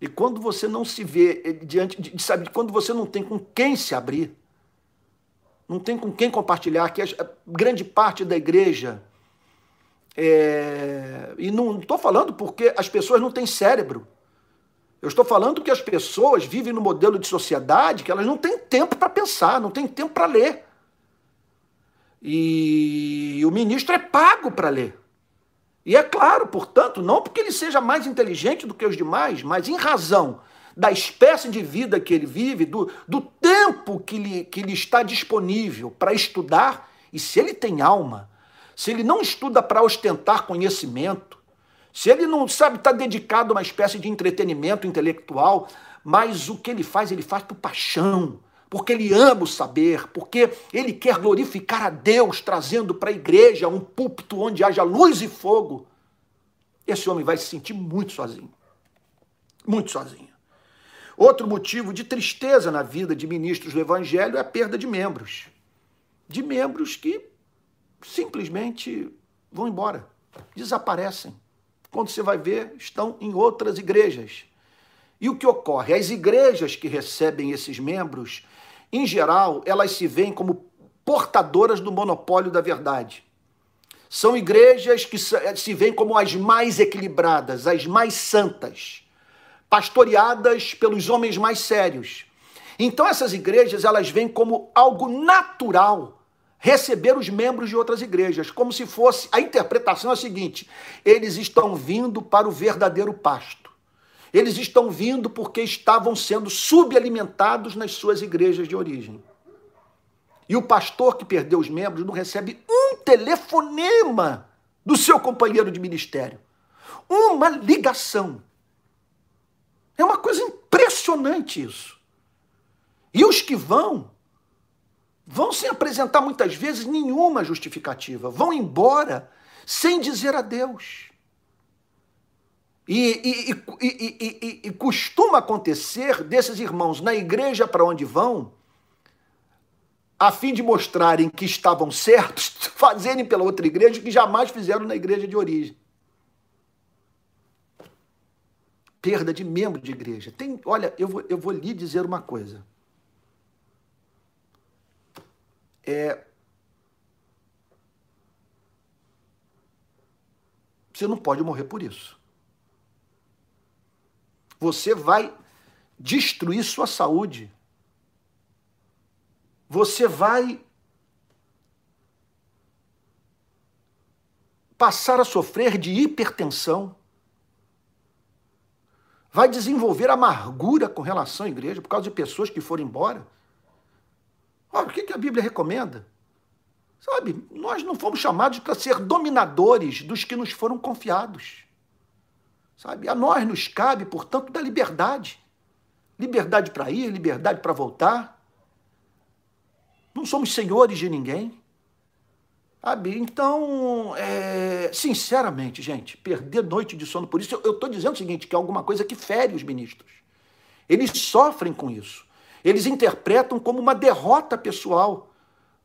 E quando você não se vê eh, diante de, sabe, quando você não tem com quem se abrir, não tem com quem compartilhar, que a grande parte da igreja. É, e não estou falando porque as pessoas não têm cérebro. Eu estou falando que as pessoas vivem no modelo de sociedade que elas não têm tempo para pensar, não têm tempo para ler. E o ministro é pago para ler. E é claro, portanto, não porque ele seja mais inteligente do que os demais, mas em razão da espécie de vida que ele vive, do, do tempo que lhe, que lhe está disponível para estudar, e se ele tem alma, se ele não estuda para ostentar conhecimento, se ele não sabe estar tá dedicado a uma espécie de entretenimento intelectual, mas o que ele faz, ele faz por paixão, porque ele ama o saber, porque ele quer glorificar a Deus, trazendo para a igreja um púlpito onde haja luz e fogo. Esse homem vai se sentir muito sozinho. Muito sozinho. Outro motivo de tristeza na vida de ministros do Evangelho é a perda de membros. De membros que simplesmente vão embora, desaparecem. Quando você vai ver, estão em outras igrejas. E o que ocorre? As igrejas que recebem esses membros, em geral, elas se veem como portadoras do monopólio da verdade. São igrejas que se veem como as mais equilibradas, as mais santas pastoreadas pelos homens mais sérios. Então essas igrejas, elas vêm como algo natural receber os membros de outras igrejas, como se fosse a interpretação é a seguinte: eles estão vindo para o verdadeiro pasto. Eles estão vindo porque estavam sendo subalimentados nas suas igrejas de origem. E o pastor que perdeu os membros não recebe um telefonema do seu companheiro de ministério. Uma ligação. É uma coisa impressionante isso. E os que vão, vão sem apresentar muitas vezes nenhuma justificativa, vão embora sem dizer adeus. E, e, e, e, costuma acontecer desses irmãos na igreja para onde vão, a fim de mostrarem que estavam certos, fazerem pela outra igreja que jamais fizeram na igreja de origem. perda de membro de igreja. Tem, olha, eu vou, eu vou lhe dizer uma coisa. É, você não pode morrer por isso. Você vai destruir sua saúde. Você vai passar a sofrer de hipertensão vai desenvolver amargura com relação à igreja por causa de pessoas que foram embora. Olha, o que a Bíblia recomenda? Sabe, nós não fomos chamados para ser dominadores dos que nos foram confiados. Sabe, a nós nos cabe, portanto, da liberdade. Liberdade para ir, liberdade para voltar. Não somos senhores de ninguém. Sabe? Então, é, sinceramente, gente, perder noite de sono por isso, eu estou dizendo o seguinte, que é alguma coisa que fere os ministros. Eles sofrem com isso. Eles interpretam como uma derrota pessoal.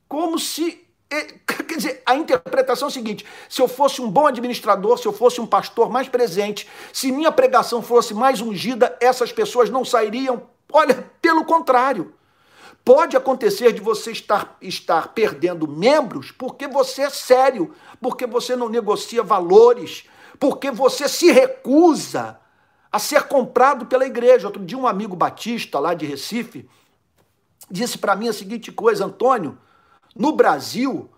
Como se quer dizer, a interpretação é a seguinte: se eu fosse um bom administrador, se eu fosse um pastor mais presente, se minha pregação fosse mais ungida, essas pessoas não sairiam. Olha, pelo contrário. Pode acontecer de você estar, estar perdendo membros porque você é sério, porque você não negocia valores, porque você se recusa a ser comprado pela igreja. Outro dia, um amigo batista lá de Recife disse para mim a seguinte coisa: Antônio, no Brasil,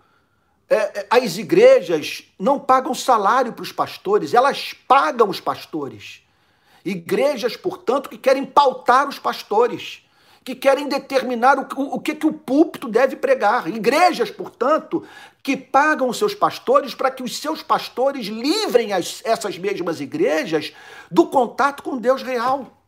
é, é as igrejas não pagam salário para os pastores, elas pagam os pastores. Igrejas, portanto, que querem pautar os pastores que querem determinar o, o, o que, que o púlpito deve pregar. Igrejas, portanto, que pagam os seus pastores para que os seus pastores livrem as, essas mesmas igrejas do contato com Deus real.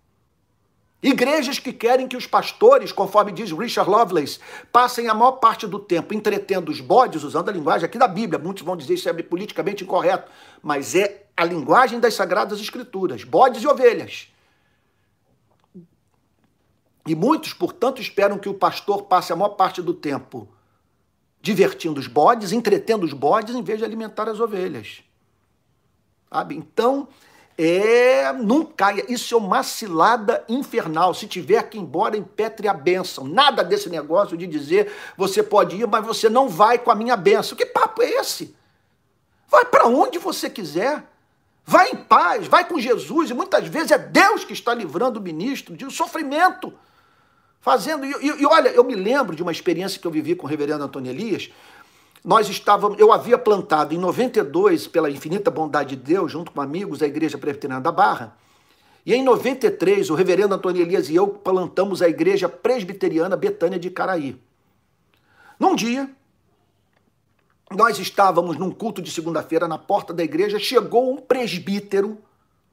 Igrejas que querem que os pastores, conforme diz Richard Lovelace, passem a maior parte do tempo entretendo os bodes, usando a linguagem aqui da Bíblia. Muitos vão dizer isso é politicamente incorreto, mas é a linguagem das Sagradas Escrituras: bodes e ovelhas. E muitos, portanto, esperam que o pastor passe a maior parte do tempo divertindo os bodes, entretendo os bodes, em vez de alimentar as ovelhas. Sabe? Então, é, não caia. Isso é uma cilada infernal. Se tiver que ir embora, impetre a bênção. Nada desse negócio de dizer você pode ir, mas você não vai com a minha bênção. Que papo é esse? Vai para onde você quiser. Vai em paz, vai com Jesus. E muitas vezes é Deus que está livrando o ministro de um sofrimento fazendo. E, e, e, olha, eu me lembro de uma experiência que eu vivi com o reverendo Antônio Elias. Nós estávamos, eu havia plantado em 92, pela infinita bondade de Deus, junto com amigos, a Igreja Presbiteriana da Barra. E em 93, o reverendo Antônio Elias e eu plantamos a Igreja Presbiteriana Betânia de Caraí. Num dia, nós estávamos num culto de segunda-feira na porta da igreja, chegou um presbítero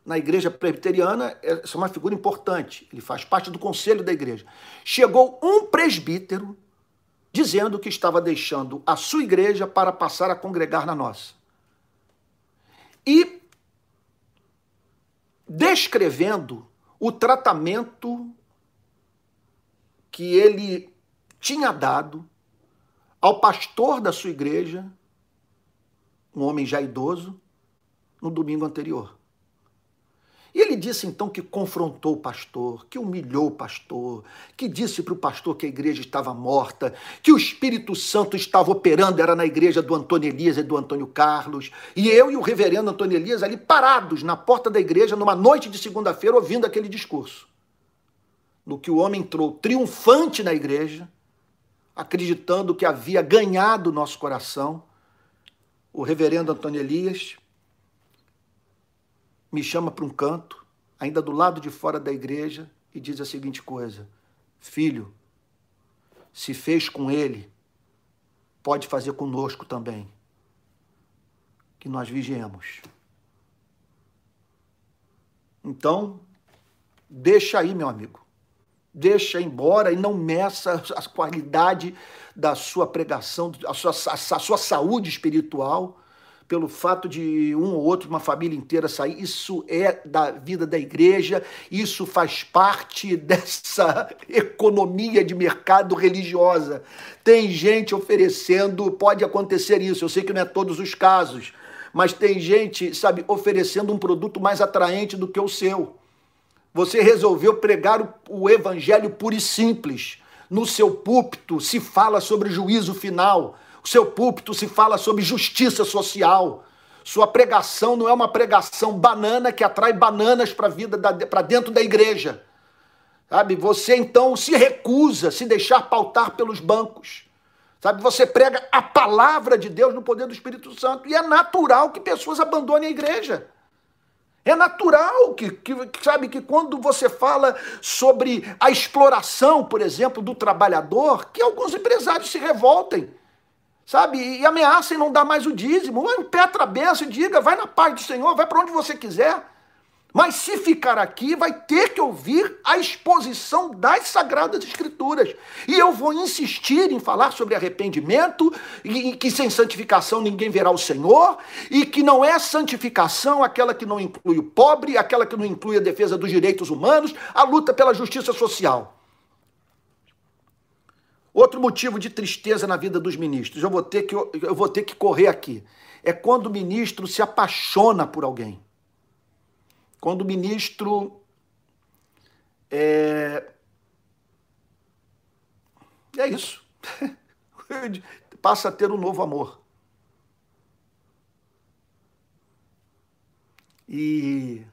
na igreja presbiteriana, essa é uma figura importante, ele faz parte do conselho da igreja. Chegou um presbítero dizendo que estava deixando a sua igreja para passar a congregar na nossa. E descrevendo o tratamento que ele tinha dado ao pastor da sua igreja, um homem já idoso, no domingo anterior. E ele disse então que confrontou o pastor, que humilhou o pastor, que disse para o pastor que a igreja estava morta, que o Espírito Santo estava operando, era na igreja do Antônio Elias e do Antônio Carlos. E eu e o reverendo Antônio Elias ali parados na porta da igreja numa noite de segunda-feira ouvindo aquele discurso. No que o homem entrou triunfante na igreja, acreditando que havia ganhado nosso coração, o reverendo Antônio Elias me chama para um canto, ainda do lado de fora da igreja, e diz a seguinte coisa: Filho, se fez com ele, pode fazer conosco também. Que nós vigiemos. Então, deixa aí, meu amigo. Deixa embora e não meça a qualidade da sua pregação, a sua, a sua saúde espiritual pelo fato de um ou outro, uma família inteira sair. Isso é da vida da igreja, isso faz parte dessa economia de mercado religiosa. Tem gente oferecendo, pode acontecer isso, eu sei que não é todos os casos, mas tem gente, sabe, oferecendo um produto mais atraente do que o seu. Você resolveu pregar o, evangelho puro e simples. No seu púlpito se fala sobre juízo final o seu púlpito se fala sobre justiça social. Sua pregação não é uma pregação banana que atrai bananas para vida para dentro da igreja. Sabe? Você então se recusa a se deixar pautar pelos bancos. Sabe? Você prega a palavra de Deus no poder do Espírito Santo e é natural que pessoas abandonem a igreja. É natural que, que, sabe, que quando você fala sobre a exploração, por exemplo, do trabalhador, que alguns empresários se revoltem sabe? E ameaça em não dar mais o dízimo. Impetra a benção e diga, vai na paz do Senhor, vai para onde você quiser. Mas se ficar aqui, vai ter que ouvir a exposição das Sagradas Escrituras. E eu vou insistir em falar sobre arrependimento, e que sem santificação ninguém verá o Senhor, e que não é santificação aquela que não inclui o pobre, aquela que não inclui a defesa dos direitos humanos, a luta pela justiça social. Outro motivo de tristeza na vida dos ministros, eu vou ter que, eu vou ter que correr aqui, é quando o ministro se apaixona por alguém. Quando o ministro é, é isso. Passa a ter um novo amor. E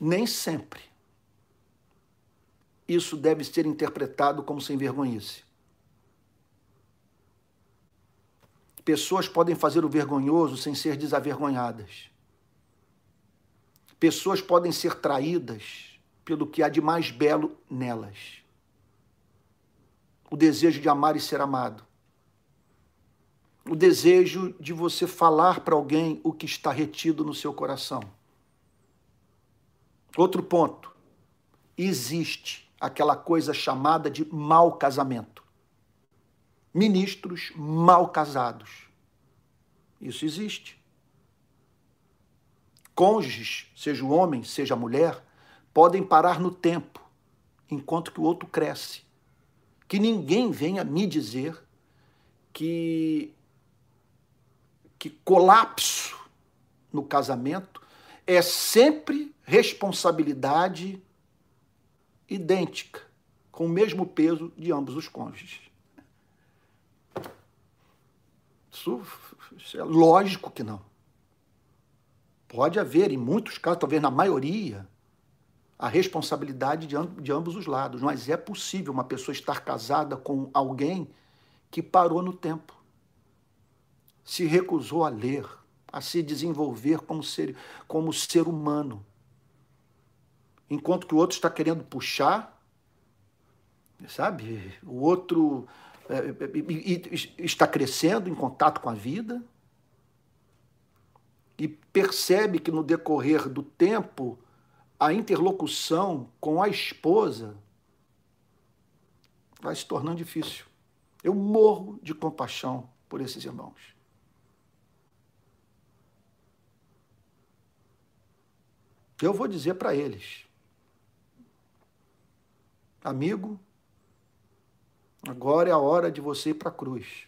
nem sempre isso deve ser interpretado como sem vergonhice. Pessoas podem fazer o vergonhoso sem ser desavergonhadas. Pessoas podem ser traídas pelo que há de mais belo nelas. O desejo de amar e ser amado. O desejo de você falar para alguém o que está retido no seu coração. Outro ponto. Existe aquela coisa chamada de mau casamento. Ministros mal casados. Isso existe. Cônjuges, seja o homem, seja a mulher, podem parar no tempo, enquanto que o outro cresce. Que ninguém venha me dizer que, que colapso no casamento é sempre responsabilidade idêntica, com o mesmo peso de ambos os cônjuges. Isso, isso é lógico que não. Pode haver, em muitos casos, talvez na maioria, a responsabilidade de, de ambos os lados. Mas é possível uma pessoa estar casada com alguém que parou no tempo, se recusou a ler, a se desenvolver como ser, como ser humano, enquanto que o outro está querendo puxar, sabe? O outro é, é, está crescendo em contato com a vida e percebe que no decorrer do tempo a interlocução com a esposa vai se tornando difícil. Eu morro de compaixão por esses irmãos. Eu vou dizer para eles: Amigo, agora é a hora de você ir para a cruz.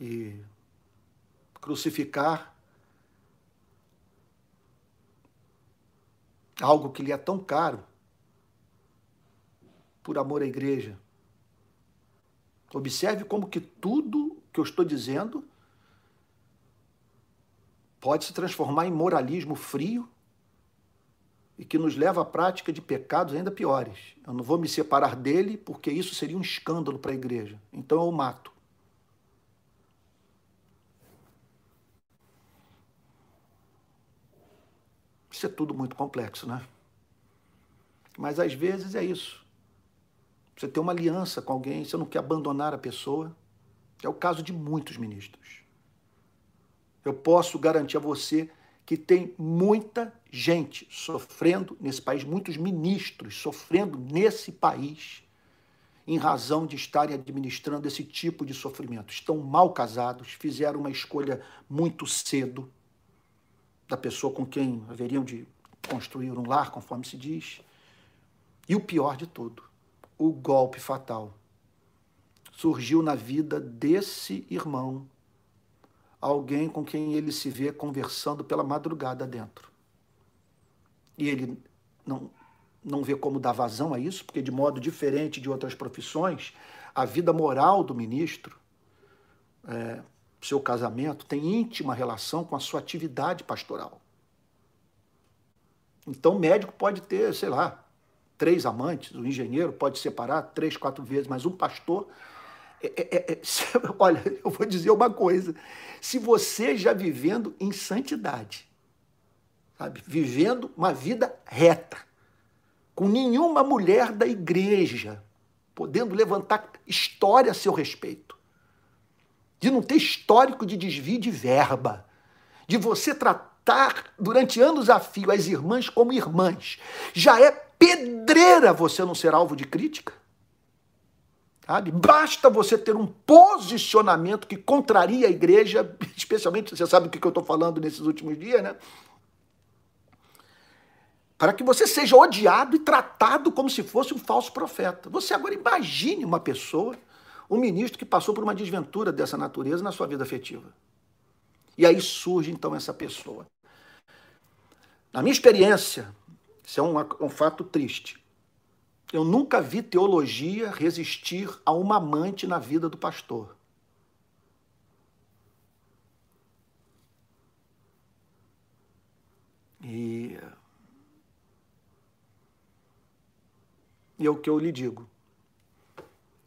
E crucificar algo que lhe é tão caro por amor à igreja. Observe como que tudo que eu estou dizendo pode se transformar em moralismo frio e que nos leva à prática de pecados ainda piores. Eu não vou me separar dele porque isso seria um escândalo para a igreja. Então eu mato. Isso é tudo muito complexo, né? Mas às vezes é isso. Você tem uma aliança com alguém, você não quer abandonar a pessoa. É o caso de muitos ministros. Eu posso garantir a você que tem muita gente sofrendo nesse país, muitos ministros sofrendo nesse país, em razão de estarem administrando esse tipo de sofrimento. Estão mal casados, fizeram uma escolha muito cedo da pessoa com quem haveriam de construir um lar, conforme se diz. E o pior de tudo, o golpe fatal surgiu na vida desse irmão alguém com quem ele se vê conversando pela madrugada dentro. E ele não, não vê como dar vazão a isso, porque, de modo diferente de outras profissões, a vida moral do ministro, é, seu casamento, tem íntima relação com a sua atividade pastoral. Então, o médico pode ter, sei lá, três amantes, o engenheiro pode separar três, quatro vezes, mas um pastor é, é, é, olha, eu vou dizer uma coisa. Se você já vivendo em santidade, sabe, vivendo uma vida reta, com nenhuma mulher da igreja podendo levantar história a seu respeito, de não ter histórico de desvio de verba, de você tratar durante anos a fio as irmãs como irmãs, já é pedreira você não ser alvo de crítica? Sabe? Basta você ter um posicionamento que contraria a igreja, especialmente, você sabe o que eu estou falando nesses últimos dias, né? Para que você seja odiado e tratado como se fosse um falso profeta. Você agora imagine uma pessoa, um ministro que passou por uma desventura dessa natureza na sua vida afetiva. E aí surge então essa pessoa. Na minha experiência, isso é um, um fato triste. Eu nunca vi teologia resistir a uma amante na vida do pastor. E E é o que eu lhe digo.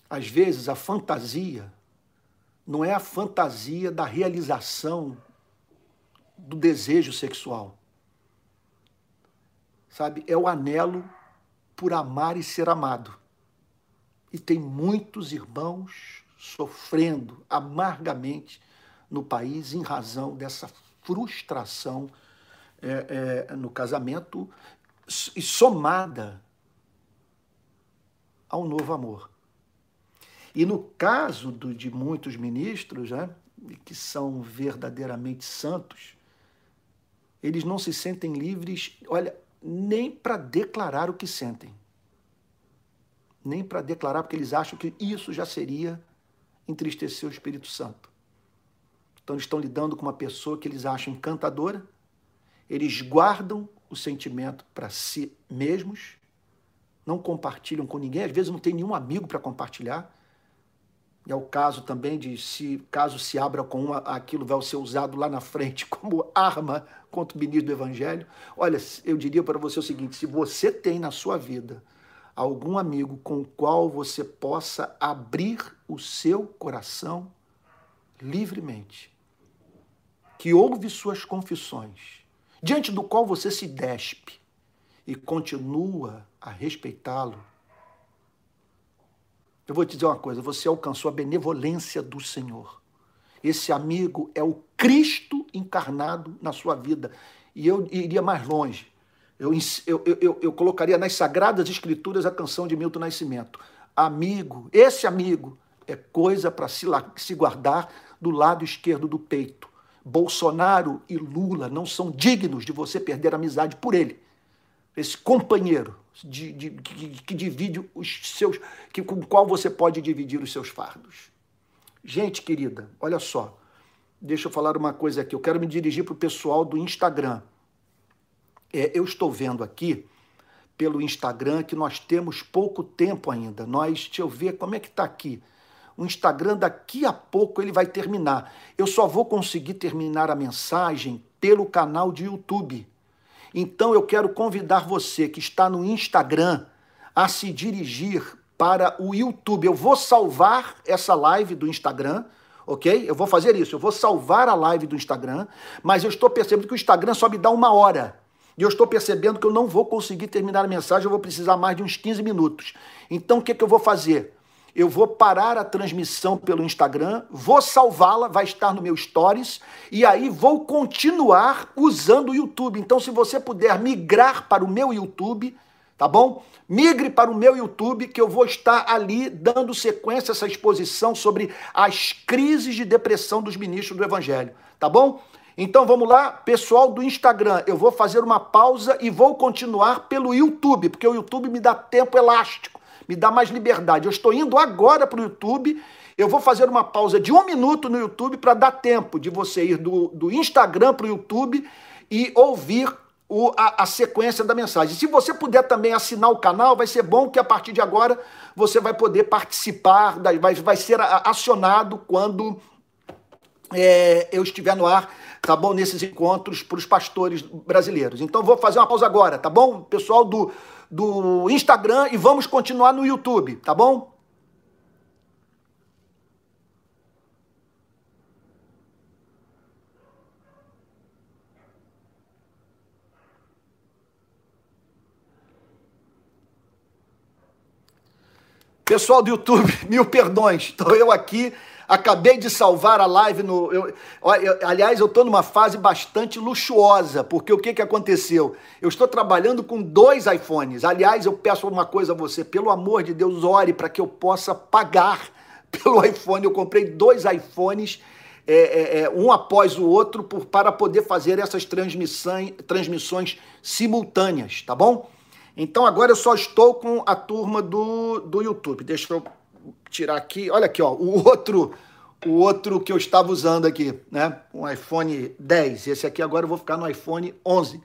Às vezes a fantasia não é a fantasia da realização do desejo sexual. Sabe? É o anelo por amar e ser amado. E tem muitos irmãos sofrendo amargamente no país em razão dessa frustração é, é, no casamento e somada ao novo amor. E no caso do, de muitos ministros, né, que são verdadeiramente santos, eles não se sentem livres, olha, nem para declarar o que sentem. Nem para declarar, porque eles acham que isso já seria entristecer o Espírito Santo. Então, eles estão lidando com uma pessoa que eles acham encantadora, eles guardam o sentimento para si mesmos não compartilham com ninguém, às vezes não tem nenhum amigo para compartilhar. E é o caso também de se caso se abra com uma, aquilo vai ser usado lá na frente como arma contra o ministro do evangelho. Olha, eu diria para você o seguinte: se você tem na sua vida algum amigo com o qual você possa abrir o seu coração livremente, que ouve suas confissões, diante do qual você se despe e continua a respeitá-lo, eu vou te dizer uma coisa: você alcançou a benevolência do Senhor. Esse amigo é o Cristo encarnado na sua vida. E eu iria mais longe. Eu, eu, eu, eu colocaria nas Sagradas Escrituras a canção de Milton Nascimento. Amigo, esse amigo é coisa para se, se guardar do lado esquerdo do peito. Bolsonaro e Lula não são dignos de você perder a amizade por ele esse companheiro de, de, que, que, divide os seus, que, com o qual você pode dividir os seus fardos. Gente querida, olha só, deixa eu falar uma coisa aqui. Eu quero me dirigir para o pessoal do Instagram. É, eu estou vendo aqui pelo Instagram que nós temos pouco tempo ainda. Nós, deixa eu ver como é que está aqui. O Instagram daqui a pouco ele vai terminar. Eu só vou conseguir terminar a mensagem pelo canal de YouTube. Então eu quero convidar você que está no Instagram a se dirigir para o YouTube. Eu vou salvar essa live do Instagram, ok? Eu vou fazer isso, eu vou salvar a live do Instagram, mas eu estou percebendo que o Instagram só me dá uma hora. E eu estou percebendo que eu não vou conseguir terminar a mensagem, eu vou precisar mais de uns 15 minutos. Então o que, que eu vou fazer? Eu vou parar a transmissão pelo Instagram, vou salvá-la, vai estar no meu Stories, e aí vou continuar usando o YouTube. Então, se você puder migrar para o meu YouTube, tá bom? Migre para o meu YouTube, que eu vou estar ali dando sequência a essa exposição sobre as crises de depressão dos ministros do Evangelho, tá bom? Então vamos lá, pessoal do Instagram, eu vou fazer uma pausa e vou continuar pelo YouTube, porque o YouTube me dá tempo elástico me dá mais liberdade. Eu estou indo agora para o YouTube, eu vou fazer uma pausa de um minuto no YouTube para dar tempo de você ir do, do Instagram para o YouTube e ouvir o, a, a, sequência da mensagem. Se você puder também assinar o canal, vai ser bom que a partir de agora você vai poder participar, vai, vai ser acionado quando é, eu estiver no ar, tá bom? Nesses encontros para os pastores brasileiros. Então vou fazer uma pausa agora, tá bom? Pessoal do do Instagram e vamos continuar no YouTube, tá bom? Pessoal do YouTube, mil perdões. Estou eu aqui Acabei de salvar a live no. Eu, eu, aliás, eu estou numa fase bastante luxuosa, porque o que, que aconteceu? Eu estou trabalhando com dois iPhones. Aliás, eu peço uma coisa a você, pelo amor de Deus, ore para que eu possa pagar pelo iPhone. Eu comprei dois iPhones é, é, é, um após o outro por, para poder fazer essas transmissões, transmissões simultâneas, tá bom? Então agora eu só estou com a turma do, do YouTube. Deixa eu tirar aqui. Olha aqui, ó, o outro o outro que eu estava usando aqui, né? Um iPhone 10. Esse aqui agora eu vou ficar no iPhone 11.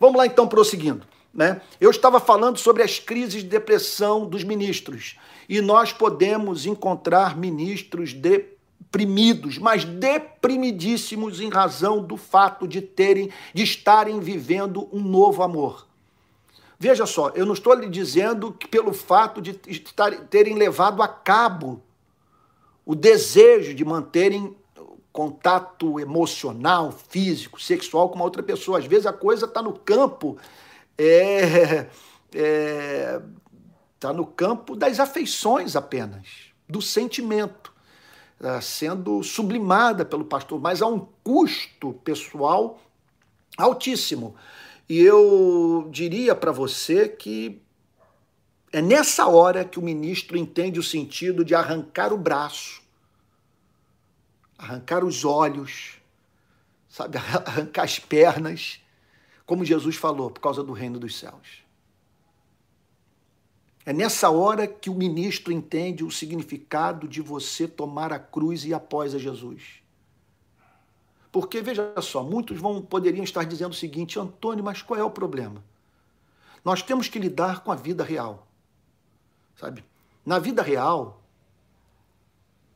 Vamos lá então prosseguindo, né? Eu estava falando sobre as crises de depressão dos ministros e nós podemos encontrar ministros deprimidos, mas deprimidíssimos em razão do fato de terem de estarem vivendo um novo amor. Veja só, eu não estou lhe dizendo que pelo fato de terem levado a cabo o desejo de manterem contato emocional, físico, sexual com uma outra pessoa. Às vezes a coisa está no campo, é, é, tá no campo das afeições apenas, do sentimento, tá sendo sublimada pelo pastor, mas a um custo pessoal altíssimo. E eu diria para você que é nessa hora que o ministro entende o sentido de arrancar o braço, arrancar os olhos, sabe, arrancar as pernas, como Jesus falou, por causa do reino dos céus. É nessa hora que o ministro entende o significado de você tomar a cruz e após a Jesus. Porque, veja só, muitos vão, poderiam estar dizendo o seguinte, Antônio, mas qual é o problema? Nós temos que lidar com a vida real sabe? Na vida real,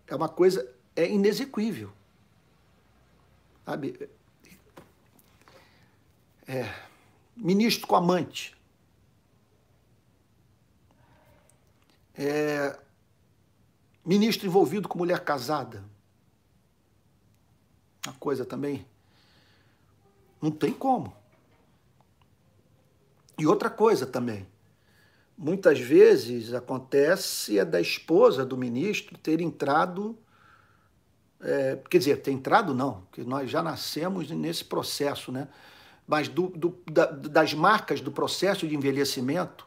é uma coisa é inexequível, sabe? É, ministro com amante, é, ministro envolvido com mulher casada, uma coisa também, não tem como. E outra coisa também, muitas vezes acontece é da esposa do ministro ter entrado, é, quer dizer, ter entrado não, porque nós já nascemos nesse processo, né? Mas do, do, da, das marcas do processo de envelhecimento,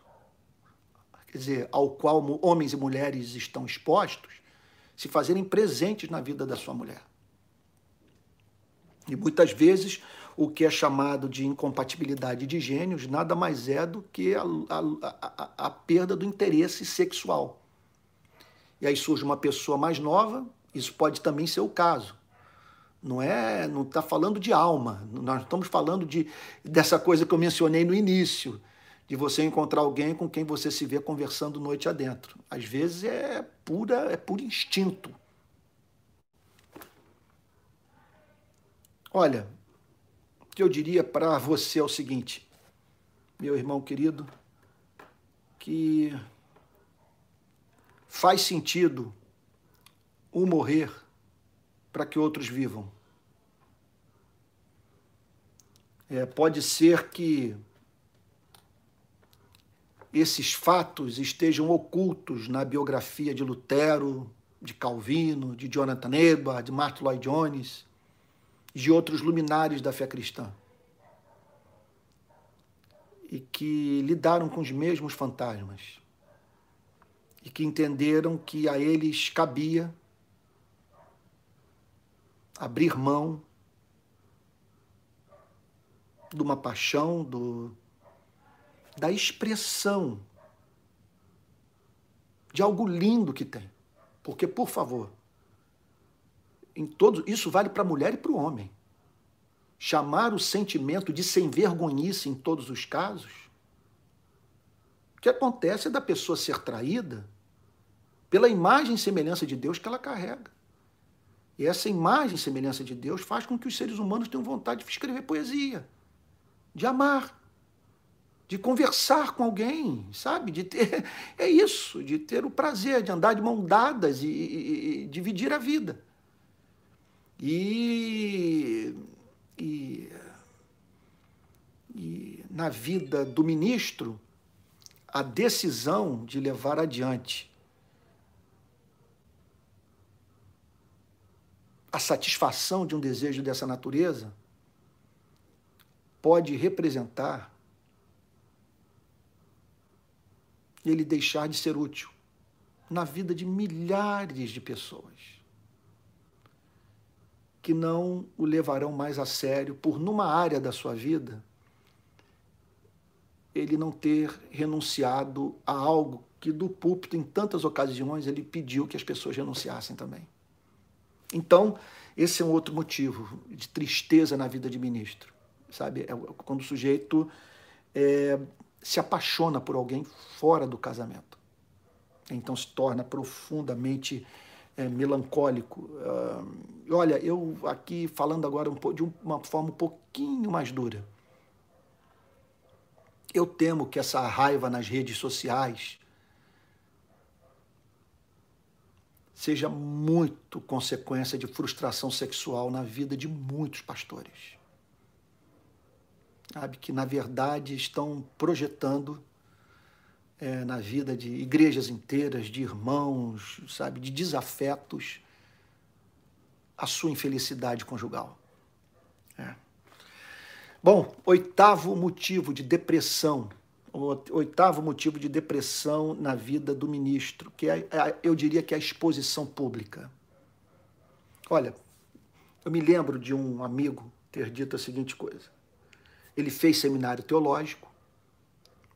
quer dizer, ao qual homens e mulheres estão expostos, se fazerem presentes na vida da sua mulher. E muitas vezes o que é chamado de incompatibilidade de gênios nada mais é do que a, a, a, a perda do interesse sexual. E aí surge uma pessoa mais nova, isso pode também ser o caso. Não é, não está falando de alma, nós estamos falando de dessa coisa que eu mencionei no início, de você encontrar alguém com quem você se vê conversando noite adentro. Às vezes é pura, é puro instinto. Olha, que eu diria para você é o seguinte, meu irmão querido, que faz sentido um morrer para que outros vivam. É, pode ser que esses fatos estejam ocultos na biografia de Lutero, de Calvino, de Jonathan Edwards, de Martin Lloyd Jones, de outros luminares da fé cristã e que lidaram com os mesmos fantasmas e que entenderam que a eles cabia abrir mão de uma paixão, do, da expressão de algo lindo que tem. Porque, por favor, em todos, isso vale para a mulher e para o homem. Chamar o sentimento de sem vergonhice em todos os casos. O que acontece é da pessoa ser traída pela imagem e semelhança de Deus que ela carrega. E essa imagem e semelhança de Deus faz com que os seres humanos tenham vontade de escrever poesia, de amar, de conversar com alguém, sabe? De ter é isso, de ter o prazer de andar de mão dadas e, e, e dividir a vida. E, e, e na vida do ministro, a decisão de levar adiante a satisfação de um desejo dessa natureza pode representar ele deixar de ser útil na vida de milhares de pessoas. Que não o levarão mais a sério por, numa área da sua vida, ele não ter renunciado a algo que do púlpito, em tantas ocasiões, ele pediu que as pessoas renunciassem também. Então, esse é um outro motivo de tristeza na vida de ministro, sabe? É quando o sujeito é, se apaixona por alguém fora do casamento. Então se torna profundamente é, melancólico. Uh, olha, eu aqui falando agora um, de uma forma um pouquinho mais dura. Eu temo que essa raiva nas redes sociais seja muito consequência de frustração sexual na vida de muitos pastores. Sabe, que na verdade estão projetando é, na vida de igrejas inteiras, de irmãos, sabe, de desafetos, a sua infelicidade conjugal. É. Bom, oitavo motivo de depressão oitavo motivo de depressão na vida do ministro, que é, é, eu diria que é a exposição pública. Olha, eu me lembro de um amigo ter dito a seguinte coisa. Ele fez seminário teológico,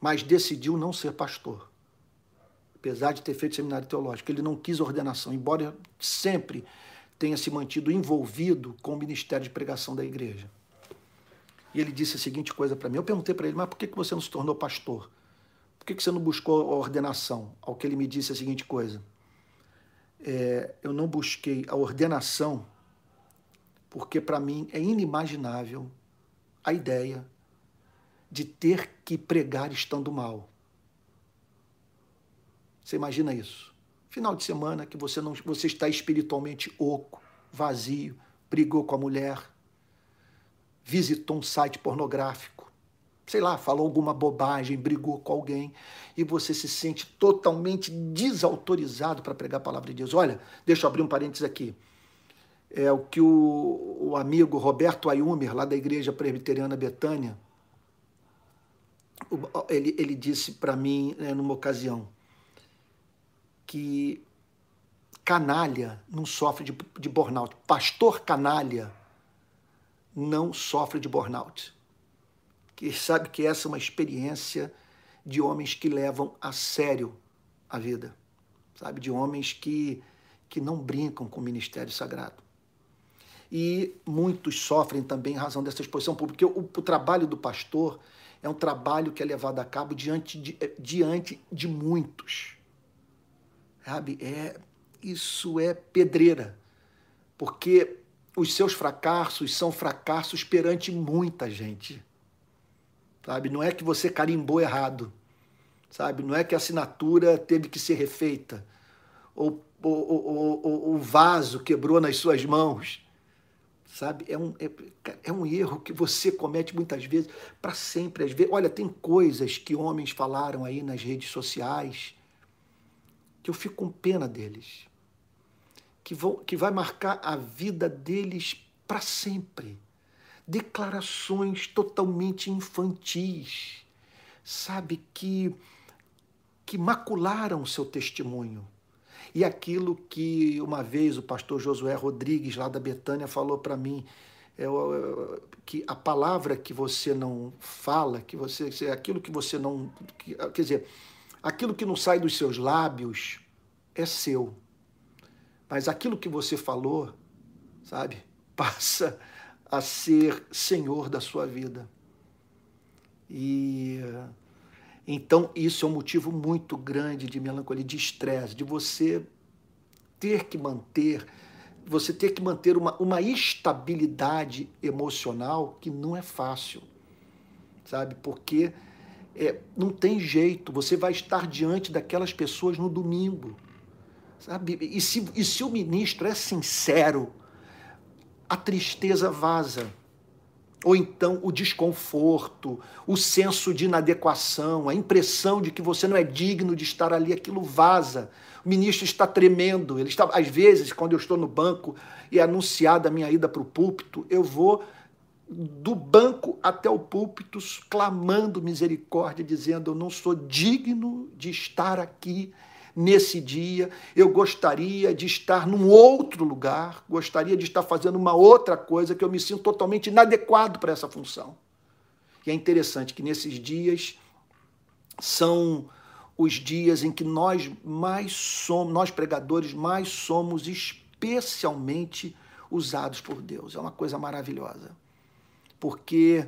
mas decidiu não ser pastor. Apesar de ter feito seminário teológico, ele não quis ordenação, embora sempre tenha se mantido envolvido com o ministério de pregação da igreja. E ele disse a seguinte coisa para mim. Eu perguntei para ele, mas por que você não se tornou pastor? Por que você não buscou a ordenação? Ao que ele me disse a seguinte coisa. É, eu não busquei a ordenação porque para mim é inimaginável a ideia de ter que pregar estando mal. Você imagina isso? Final de semana que você não você está espiritualmente oco, vazio, brigou com a mulher, visitou um site pornográfico, sei lá, falou alguma bobagem, brigou com alguém e você se sente totalmente desautorizado para pregar a palavra de Deus. Olha, deixa eu abrir um parênteses aqui. É o que o, o amigo Roberto Ayumer, lá da Igreja Presbiteriana Betânia, ele, ele disse para mim né, numa ocasião que canalha não sofre de, de burnout. Pastor canalha não sofre de burnout. Que sabe que essa é uma experiência de homens que levam a sério a vida, sabe? De homens que, que não brincam com o ministério sagrado. E muitos sofrem também em razão dessa exposição pública, porque o, o trabalho do pastor é um trabalho que é levado a cabo diante de, eh, diante de muitos. Sabe? É, isso é pedreira, porque os seus fracassos são fracassos perante muita gente. Sabe? Não é que você carimbou errado. Sabe? Não é que a assinatura teve que ser refeita. Ou, o vaso quebrou nas suas mãos. Sabe? É um, é, é um erro que você comete muitas vezes, para sempre. Às vezes. Olha, tem coisas que homens falaram aí nas redes sociais que eu fico com pena deles que, vão, que vai marcar a vida deles para sempre. Declarações totalmente infantis, sabe, que, que macularam o seu testemunho. E aquilo que uma vez o pastor Josué Rodrigues, lá da Betânia, falou para mim, é, que a palavra que você não fala, que você, aquilo que você não. Que, quer dizer, aquilo que não sai dos seus lábios é seu. Mas aquilo que você falou, sabe, passa a ser senhor da sua vida. E então isso é um motivo muito grande de melancolia, de estresse, de você ter que manter, você ter que manter uma, uma estabilidade emocional que não é fácil, sabe? Porque é, não tem jeito, você vai estar diante daquelas pessoas no domingo. Sabe? E se, e se o ministro é sincero, a tristeza vaza. Ou então o desconforto, o senso de inadequação, a impressão de que você não é digno de estar ali, aquilo vaza. O ministro está tremendo. Ele está, às vezes, quando eu estou no banco e é anunciada a minha ida para o púlpito, eu vou do banco até o púlpito clamando misericórdia, dizendo: Eu não sou digno de estar aqui nesse dia, eu gostaria de estar num outro lugar, gostaria de estar fazendo uma outra coisa que eu me sinto totalmente inadequado para essa função. E é interessante que nesses dias são os dias em que nós mais somos, nós pregadores mais somos especialmente usados por Deus. É uma coisa maravilhosa. Porque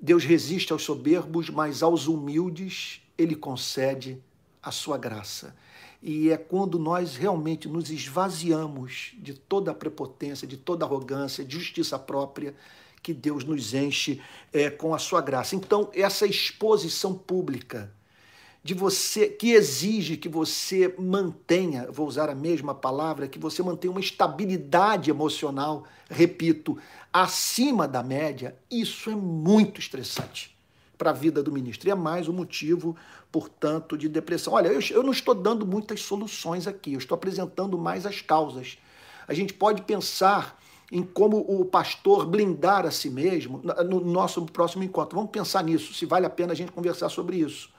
Deus resiste aos soberbos, mas aos humildes ele concede a sua graça. E é quando nós realmente nos esvaziamos de toda a prepotência, de toda a arrogância, de justiça própria, que Deus nos enche é, com a sua graça. Então, essa exposição pública de você que exige que você mantenha, vou usar a mesma palavra, que você mantenha uma estabilidade emocional, repito, acima da média, isso é muito estressante para a vida do ministro. E é mais um motivo, portanto, de depressão. Olha, eu, eu não estou dando muitas soluções aqui, eu estou apresentando mais as causas. A gente pode pensar em como o pastor blindar a si mesmo no nosso próximo encontro. Vamos pensar nisso, se vale a pena a gente conversar sobre isso.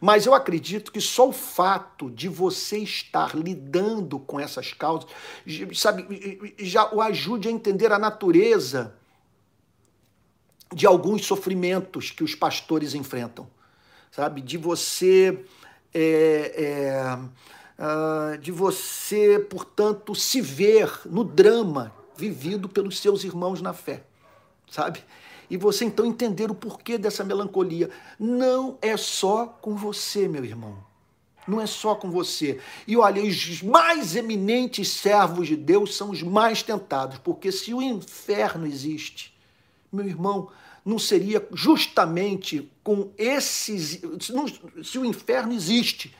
Mas eu acredito que só o fato de você estar lidando com essas causas, sabe, já o ajude a entender a natureza de alguns sofrimentos que os pastores enfrentam, sabe? De você. É, é, uh, de você, portanto, se ver no drama vivido pelos seus irmãos na fé, sabe? E você então entender o porquê dessa melancolia. Não é só com você, meu irmão. Não é só com você. E olha, os mais eminentes servos de Deus são os mais tentados, porque se o inferno existe, meu irmão, não seria justamente com esses. Se o inferno existe,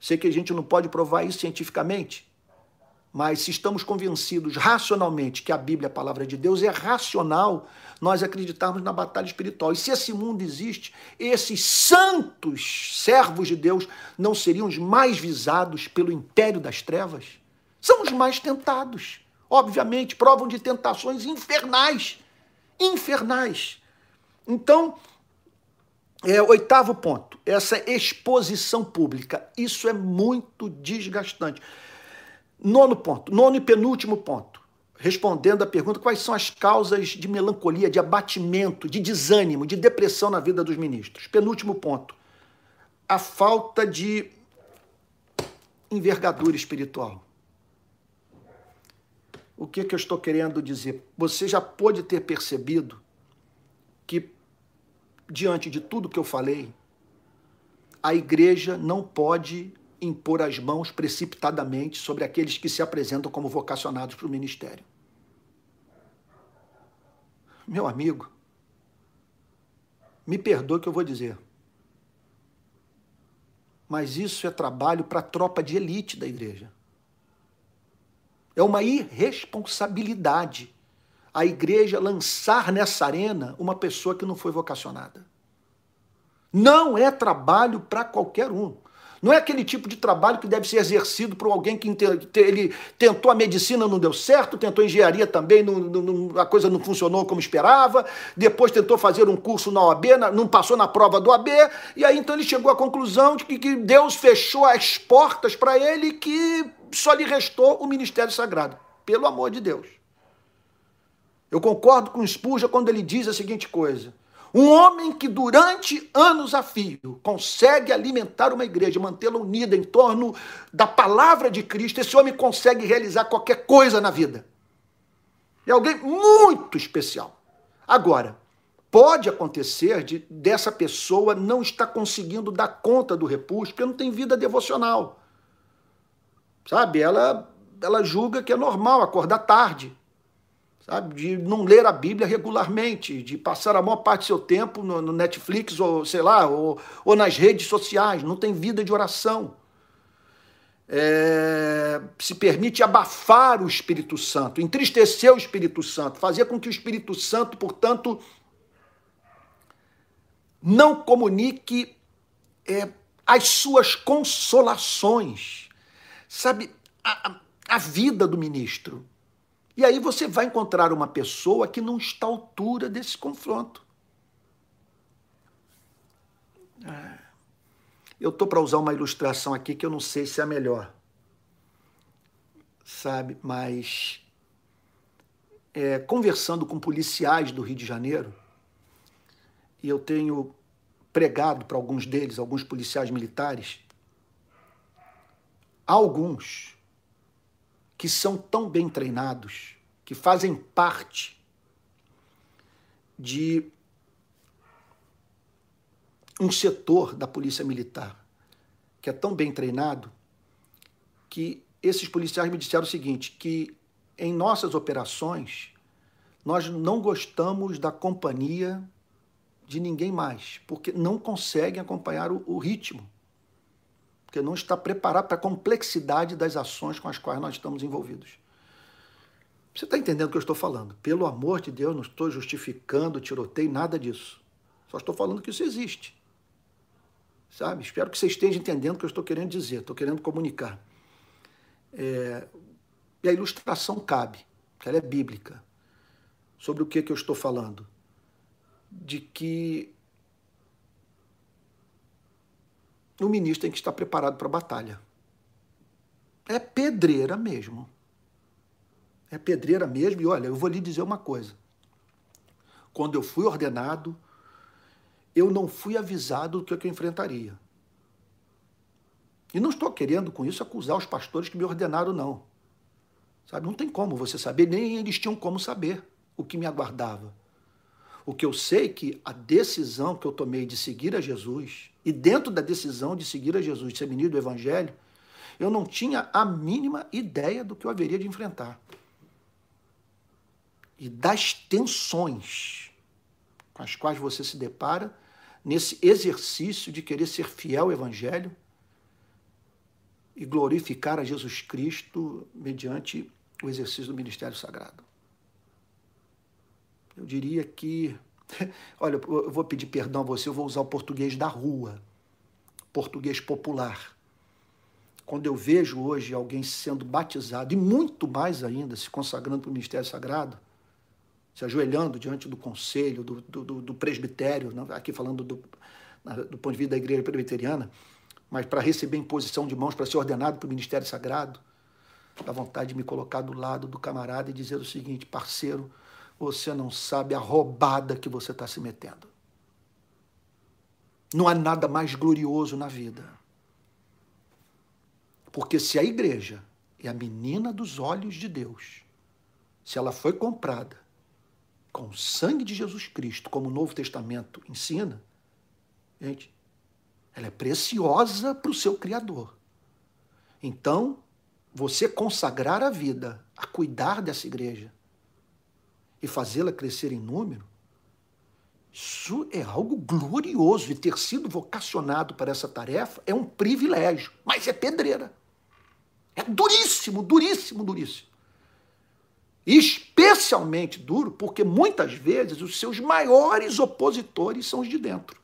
sei que a gente não pode provar isso cientificamente, mas se estamos convencidos racionalmente que a Bíblia é a palavra de Deus, é racional nós acreditarmos na batalha espiritual. E se esse mundo existe, esses santos servos de Deus não seriam os mais visados pelo império das trevas? São os mais tentados. Obviamente, provam de tentações infernais. Infernais. Então, é, oitavo ponto, essa exposição pública. Isso é muito desgastante. Nono ponto, nono e penúltimo ponto, respondendo à pergunta quais são as causas de melancolia, de abatimento, de desânimo, de depressão na vida dos ministros. Penúltimo ponto, a falta de envergadura espiritual. O que, que eu estou querendo dizer? Você já pode ter percebido diante de tudo que eu falei, a igreja não pode impor as mãos precipitadamente sobre aqueles que se apresentam como vocacionados para o ministério. Meu amigo, me perdoe o que eu vou dizer. Mas isso é trabalho para a tropa de elite da igreja. É uma irresponsabilidade a igreja lançar nessa arena uma pessoa que não foi vocacionada. Não é trabalho para qualquer um. Não é aquele tipo de trabalho que deve ser exercido por alguém que ele tentou a medicina, não deu certo, tentou engenharia também, não, não, a coisa não funcionou como esperava, depois tentou fazer um curso na OAB, não passou na prova do OAB, e aí então ele chegou à conclusão de que, que Deus fechou as portas para ele que só lhe restou o ministério sagrado. Pelo amor de Deus. Eu concordo com Spurgeon quando ele diz a seguinte coisa: um homem que durante anos a fio consegue alimentar uma igreja, mantê-la unida em torno da palavra de Cristo, esse homem consegue realizar qualquer coisa na vida. É alguém muito especial. Agora, pode acontecer de dessa pessoa não estar conseguindo dar conta do repouso, porque não tem vida devocional. Sabe? Ela ela julga que é normal acordar tarde sabe? De não ler a Bíblia regularmente, de passar a maior parte do seu tempo no, no Netflix ou sei lá, ou, ou, nas redes sociais, não tem vida de oração. É, se permite abafar o Espírito Santo, entristecer o Espírito Santo, fazer com que o Espírito Santo, portanto, não comunique é, as suas consolações. Sabe, a, a vida do ministro e aí você vai encontrar uma pessoa que não está à altura desse confronto. É. Eu estou para usar uma ilustração aqui que eu não sei se é a melhor, sabe? Mas é, conversando com policiais do Rio de Janeiro, e eu tenho pregado para alguns deles, alguns policiais militares, alguns que são tão bem treinados, que fazem parte de um setor da polícia militar que é tão bem treinado que esses policiais me disseram o seguinte, que em nossas operações nós não gostamos da companhia de ninguém mais, porque não conseguem acompanhar o, o ritmo, porque não está preparado para a complexidade das ações com as quais nós estamos envolvidos. Você está entendendo o que eu estou falando? Pelo amor de Deus, não estou justificando tiroteio, nada disso. Só estou falando que isso existe sabe? Espero que você esteja entendendo o que eu estou querendo dizer, estou querendo comunicar. É, e a ilustração cabe, ela é bíblica. Sobre o que, que eu estou falando? De que o ministro tem que estar preparado para a batalha. É pedreira mesmo. É pedreira mesmo. E olha, eu vou lhe dizer uma coisa. Quando eu fui ordenado, eu não fui avisado do que eu enfrentaria. E não estou querendo com isso acusar os pastores que me ordenaram, não. Sabe, não tem como você saber, nem eles tinham como saber o que me aguardava. O que eu sei é que a decisão que eu tomei de seguir a Jesus, e dentro da decisão de seguir a Jesus, de ser menino do Evangelho, eu não tinha a mínima ideia do que eu haveria de enfrentar. E das tensões com as quais você se depara nesse exercício de querer ser fiel ao Evangelho e glorificar a Jesus Cristo mediante o exercício do ministério sagrado. Eu diria que, olha, eu vou pedir perdão a você, eu vou usar o português da rua, português popular. Quando eu vejo hoje alguém sendo batizado, e muito mais ainda se consagrando para o ministério sagrado, se ajoelhando diante do conselho, do, do, do presbitério, aqui falando do, do ponto de vista da igreja presbiteriana, mas para receber imposição de mãos, para ser ordenado para o ministério sagrado, dá vontade de me colocar do lado do camarada e dizer o seguinte: parceiro, você não sabe a roubada que você está se metendo. Não há nada mais glorioso na vida. Porque se a igreja é a menina dos olhos de Deus, se ela foi comprada com o sangue de Jesus Cristo, como o Novo Testamento ensina, gente, ela é preciosa para o seu Criador. Então, você consagrar a vida a cuidar dessa igreja e fazê-la crescer em número, isso é algo glorioso. E ter sido vocacionado para essa tarefa é um privilégio, mas é pedreira. É duríssimo, duríssimo, duríssimo especialmente duro porque muitas vezes os seus maiores opositores são os de dentro.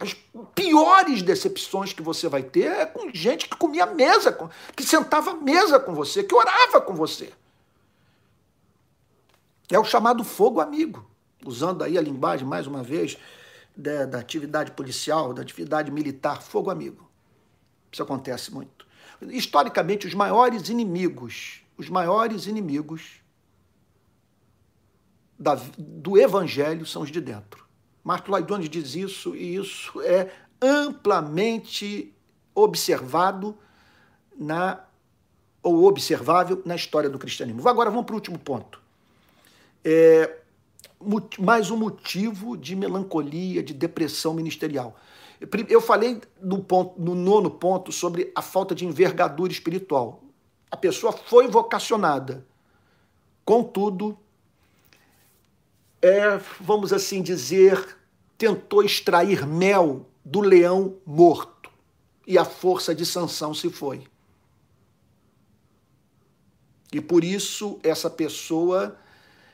As piores decepções que você vai ter é com gente que comia mesa, que sentava à mesa com você, que orava com você. É o chamado fogo amigo, usando aí a linguagem, mais uma vez, da, da atividade policial, da atividade militar, fogo amigo. Isso acontece muito. Historicamente, os maiores inimigos os maiores inimigos da, do evangelho são os de dentro. Marco Laidone diz isso e isso é amplamente observado na ou observável na história do cristianismo. Agora vamos para o último ponto. É, mais um motivo de melancolia, de depressão ministerial. Eu falei no, ponto, no nono ponto sobre a falta de envergadura espiritual. A pessoa foi vocacionada. Contudo, é, vamos assim dizer, tentou extrair mel do leão morto. E a força de sanção se foi. E por isso essa pessoa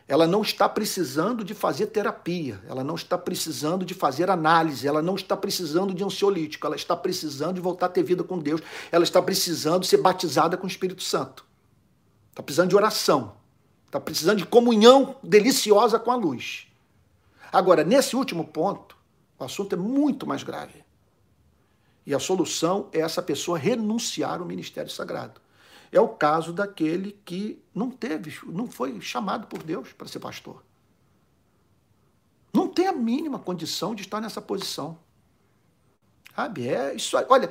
ela não está precisando de fazer terapia, ela não está precisando de fazer análise, ela não está precisando de ansiolítico, ela está precisando de voltar a ter vida com Deus, ela está precisando ser batizada com o Espírito Santo, está precisando de oração, está precisando de comunhão deliciosa com a luz. Agora, nesse último ponto, o assunto é muito mais grave. E a solução é essa pessoa renunciar ao ministério sagrado. É o caso daquele que não teve, não foi chamado por Deus para ser pastor. Não tem a mínima condição de estar nessa posição. Sabe? É isso aí. Olha,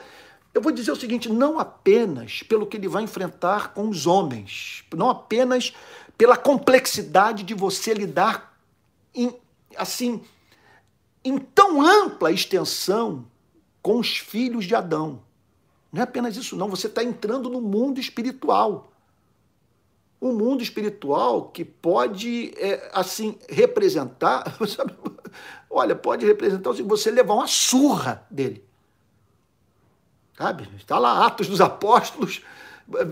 eu vou dizer o seguinte: não apenas pelo que ele vai enfrentar com os homens, não apenas pela complexidade de você lidar em, assim em tão ampla extensão com os filhos de Adão. Não é apenas isso, não. Você está entrando no mundo espiritual. Um mundo espiritual que pode, é, assim, representar. Olha, pode representar assim, você levar uma surra dele. Sabe? Está lá Atos dos Apóstolos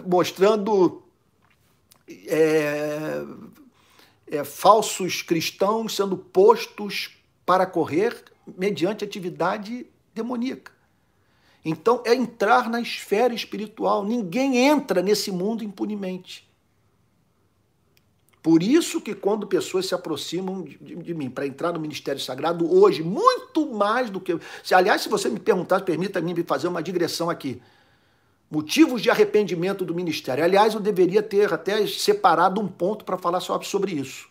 mostrando é, é, falsos cristãos sendo postos para correr mediante atividade demoníaca. Então é entrar na esfera espiritual. Ninguém entra nesse mundo impunemente. Por isso que quando pessoas se aproximam de, de, de mim para entrar no ministério sagrado hoje, muito mais do que. Se, aliás, se você me perguntar, permita-me fazer uma digressão aqui. Motivos de arrependimento do ministério. Aliás, eu deveria ter até separado um ponto para falar só sobre isso.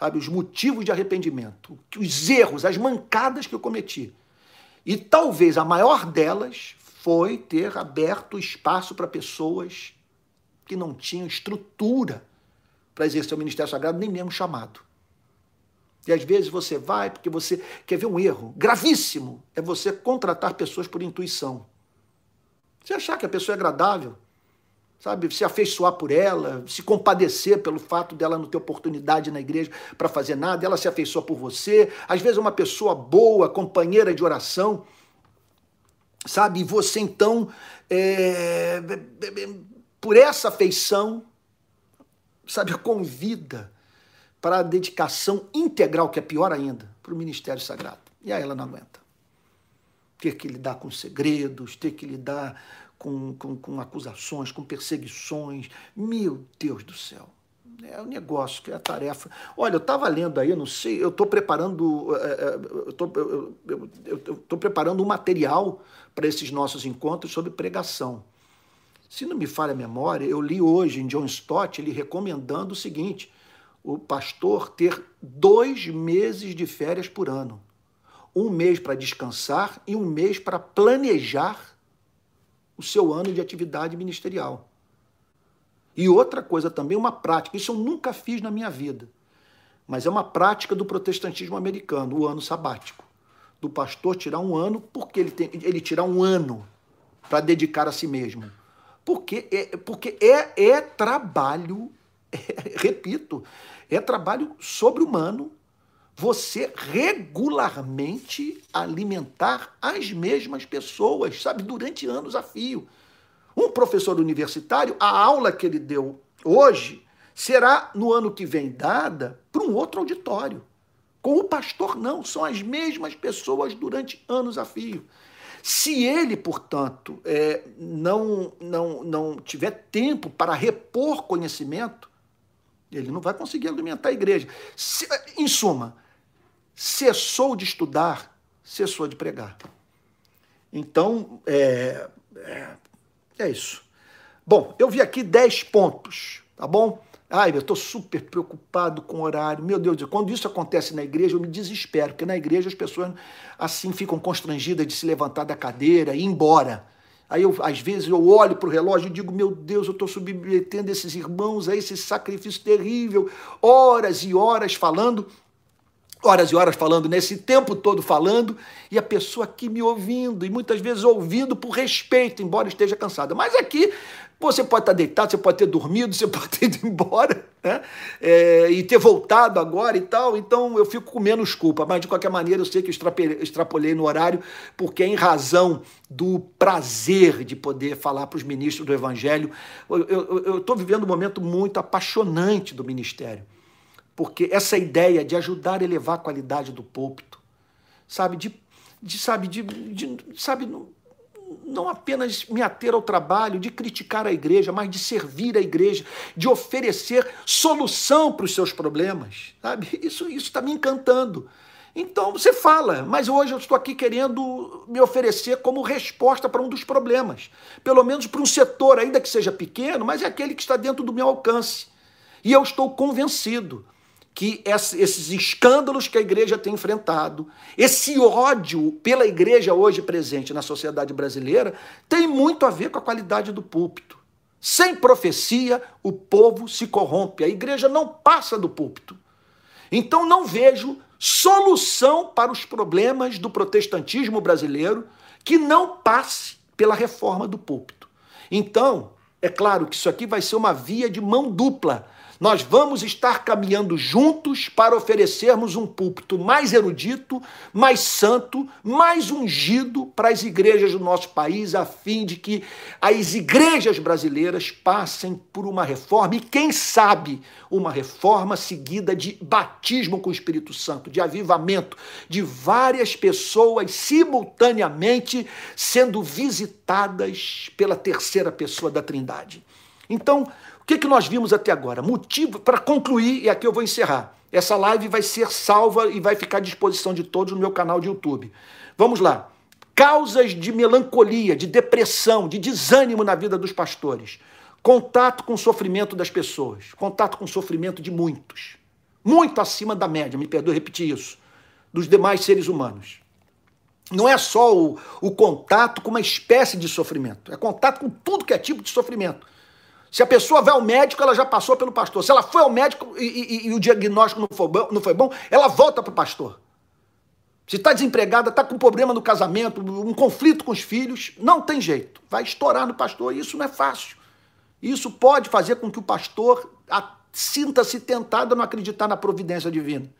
Sabe, os motivos de arrependimento, os erros, as mancadas que eu cometi. E talvez a maior delas foi ter aberto espaço para pessoas que não tinham estrutura para exercer o ministério sagrado, nem mesmo chamado. E às vezes você vai porque você quer ver um erro gravíssimo, é você contratar pessoas por intuição. Você achar que a pessoa é agradável, sabe, se afeiçoar por ela, se compadecer pelo fato dela não ter oportunidade na igreja para fazer nada, ela se afeiçoa por você. Às vezes é uma pessoa boa, companheira de oração, sabe, e você então, é, por essa afeição, sabe, convida para a dedicação integral, que é pior ainda, para o ministério sagrado. E aí ela não aguenta. Ter que lidar com segredos, ter que lidar com, com, com acusações, com perseguições. Meu Deus do céu. É um negócio, que é a tarefa. Olha, eu estava lendo aí, eu não sei, eu estou preparando, é, é, eu estou preparando um material para esses nossos encontros sobre pregação. Se não me falha a memória, eu li hoje em John Stott ele recomendando o seguinte: o pastor ter dois meses de férias por ano. Um mês para descansar e um mês para planejar o seu ano de atividade ministerial. E outra coisa também, uma prática, isso eu nunca fiz na minha vida, mas é uma prática do protestantismo americano, o ano sabático. Do pastor tirar um ano, porque ele, tem, ele tirar um ano para dedicar a si mesmo porque é, porque é, é trabalho, é, repito, é trabalho sobre-humano você regularmente alimentar as mesmas pessoas, sabe, durante anos a fio. Um professor universitário, a aula que ele deu hoje será no ano que vem dada para um outro auditório. Com o pastor, não, são as mesmas pessoas durante anos a fio. Se ele, portanto, é, não, não, não tiver tempo para repor conhecimento, ele não vai conseguir alimentar a igreja. Se, em suma, cessou de estudar, cessou de pregar. Então, é, é, é isso. Bom, eu vi aqui 10 pontos, tá bom? Ai, eu estou super preocupado com o horário. Meu Deus, quando isso acontece na igreja, eu me desespero, porque na igreja as pessoas assim ficam constrangidas de se levantar da cadeira e ir embora. Aí, eu, às vezes, eu olho para o relógio e digo: Meu Deus, eu estou submetendo esses irmãos a esse sacrifício terrível, horas e horas falando, horas e horas falando, nesse tempo todo falando, e a pessoa aqui me ouvindo, e muitas vezes ouvindo por respeito, embora esteja cansada. Mas aqui você pode estar deitado, você pode ter dormido, você pode ter ido embora, né? É, e ter voltado agora e tal. Então eu fico com menos culpa. Mas de qualquer maneira, eu sei que eu extrapolei no horário, porque é em razão do prazer de poder falar para os ministros do Evangelho. Eu estou vivendo um momento muito apaixonante do ministério. Porque essa ideia de ajudar a elevar a qualidade do púlpito, sabe, de, de sabe, de, de sabe, não apenas me ater ao trabalho, de criticar a igreja, mas de servir a igreja, de oferecer solução para os seus problemas. Sabe? Isso está me encantando. Então você fala, mas hoje eu estou aqui querendo me oferecer como resposta para um dos problemas. Pelo menos para um setor, ainda que seja pequeno, mas é aquele que está dentro do meu alcance. E eu estou convencido que esses escândalos que a igreja tem enfrentado, esse ódio pela igreja hoje presente na sociedade brasileira, tem muito a ver com a qualidade do púlpito. Sem profecia, o povo se corrompe. A igreja não passa do púlpito. Então não vejo solução para os problemas do protestantismo brasileiro que não passe pela reforma do púlpito. Então, é claro que isso aqui vai ser uma via de mão dupla nós vamos estar caminhando juntos para oferecermos um púlpito mais erudito, mais santo, mais ungido para as igrejas do nosso país, a fim de que as igrejas brasileiras passem por uma reforma e, quem sabe, uma reforma seguida de batismo com o Espírito Santo, de avivamento, de várias pessoas simultaneamente sendo visitadas pela terceira pessoa da Trindade. Então, que, que nós vimos até agora? Motivo para concluir, e aqui eu vou encerrar. Essa live vai ser salva e vai ficar à disposição de todos no meu canal de YouTube. Vamos lá. Causas de melancolia, de depressão, de desânimo na vida dos pastores. Contato com o sofrimento das pessoas. Contato com o sofrimento de muitos. Muito acima da média, me perdoe repetir isso, dos demais seres humanos. Não é só o, o contato com uma espécie de sofrimento, é contato com tudo que é tipo de sofrimento. Se a pessoa vai ao médico, ela já passou pelo pastor. Se ela foi ao médico e, e, e o diagnóstico não foi, bom, não foi bom, ela volta para o pastor. Se está desempregada, está com problema no casamento, um conflito com os filhos, não tem jeito. Vai estourar no pastor isso não é fácil. Isso pode fazer com que o pastor sinta-se tentado a não acreditar na providência divina.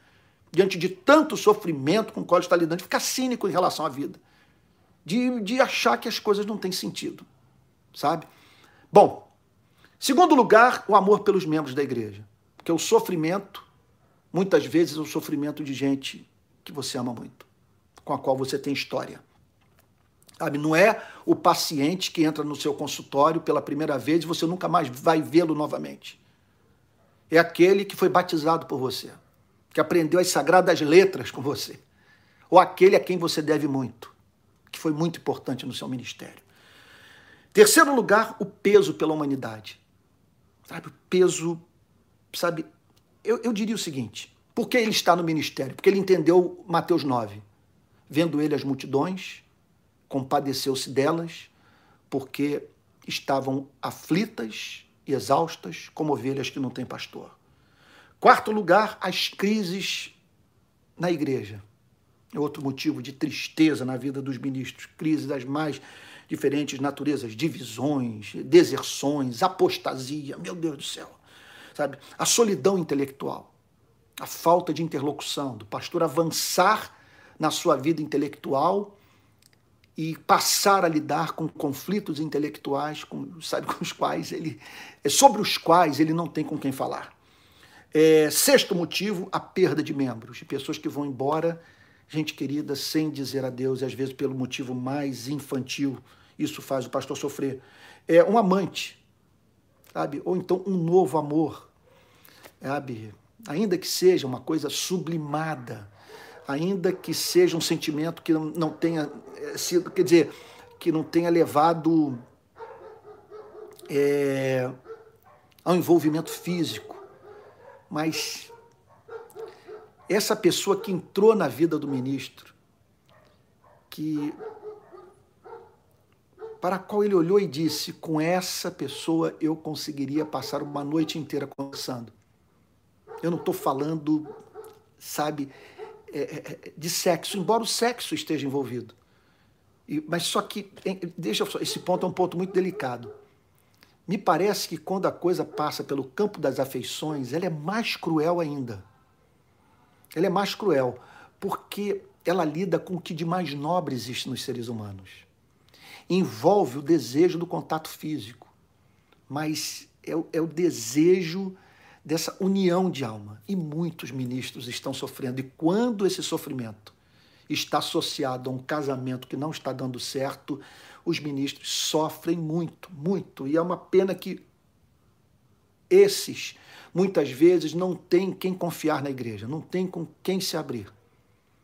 Diante de tanto sofrimento com o qual está lidando, de ficar cínico em relação à vida. De, de achar que as coisas não têm sentido. Sabe? Bom, Segundo lugar, o amor pelos membros da igreja. Porque o sofrimento, muitas vezes, é o sofrimento de gente que você ama muito, com a qual você tem história. Sabe, não é o paciente que entra no seu consultório pela primeira vez e você nunca mais vai vê-lo novamente. É aquele que foi batizado por você, que aprendeu as sagradas letras com você. Ou aquele a quem você deve muito, que foi muito importante no seu ministério. Terceiro lugar, o peso pela humanidade sabe, o peso, sabe, eu, eu diria o seguinte, por que ele está no ministério? Porque ele entendeu Mateus 9, vendo ele as multidões, compadeceu-se delas, porque estavam aflitas e exaustas como ovelhas que não têm pastor. Quarto lugar, as crises na igreja. É outro motivo de tristeza na vida dos ministros, crises das mais diferentes naturezas, divisões, deserções, apostasia, meu Deus do céu. Sabe? A solidão intelectual, a falta de interlocução, do pastor avançar na sua vida intelectual e passar a lidar com conflitos intelectuais, com, sabe, com os quais ele, sobre os quais ele não tem com quem falar. É, sexto motivo, a perda de membros, de pessoas que vão embora, gente querida, sem dizer adeus, e às vezes pelo motivo mais infantil isso faz o pastor sofrer. É um amante, sabe? Ou então um novo amor, sabe? Ainda que seja uma coisa sublimada, ainda que seja um sentimento que não tenha é, sido, quer dizer, que não tenha levado é, ao envolvimento físico, mas essa pessoa que entrou na vida do ministro, que para a qual ele olhou e disse: Com essa pessoa eu conseguiria passar uma noite inteira conversando. Eu não estou falando, sabe, é, é, é, de sexo, embora o sexo esteja envolvido. Mas só que, deixa só, esse ponto é um ponto muito delicado. Me parece que quando a coisa passa pelo campo das afeições, ela é mais cruel ainda. Ela é mais cruel, porque ela lida com o que de mais nobre existe nos seres humanos envolve o desejo do contato físico, mas é o, é o desejo dessa união de alma. E muitos ministros estão sofrendo. E quando esse sofrimento está associado a um casamento que não está dando certo, os ministros sofrem muito, muito. E é uma pena que esses, muitas vezes, não têm quem confiar na igreja, não têm com quem se abrir.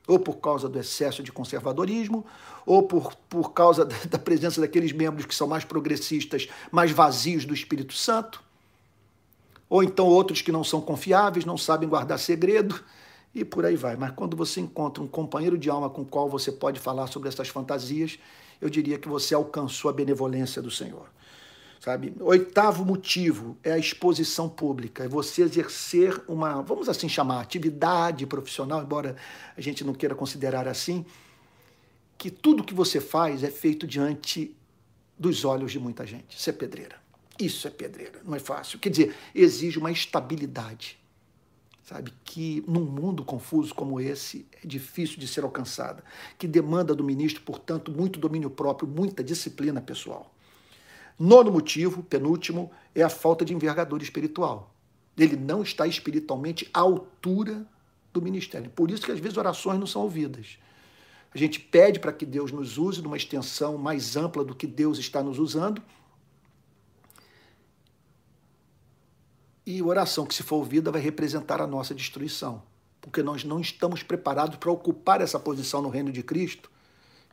Ou por causa do excesso de conservadorismo, ou por, por causa da presença daqueles membros que são mais progressistas, mais vazios do Espírito Santo, ou então outros que não são confiáveis, não sabem guardar segredo, e por aí vai. Mas quando você encontra um companheiro de alma com o qual você pode falar sobre essas fantasias, eu diria que você alcançou a benevolência do Senhor. Sabe? Oitavo motivo é a exposição pública, é você exercer uma, vamos assim chamar, atividade profissional, embora a gente não queira considerar assim, que tudo que você faz é feito diante dos olhos de muita gente. Isso é pedreira. Isso é pedreira, não é fácil. Quer dizer, exige uma estabilidade, sabe? Que num mundo confuso como esse é difícil de ser alcançada, que demanda do ministro, portanto, muito domínio próprio, muita disciplina pessoal. Nono motivo, penúltimo, é a falta de envergadura espiritual. Ele não está espiritualmente à altura do ministério. Por isso que às vezes orações não são ouvidas. A gente pede para que Deus nos use numa extensão mais ampla do que Deus está nos usando. E oração que se for ouvida vai representar a nossa destruição, porque nós não estamos preparados para ocupar essa posição no reino de Cristo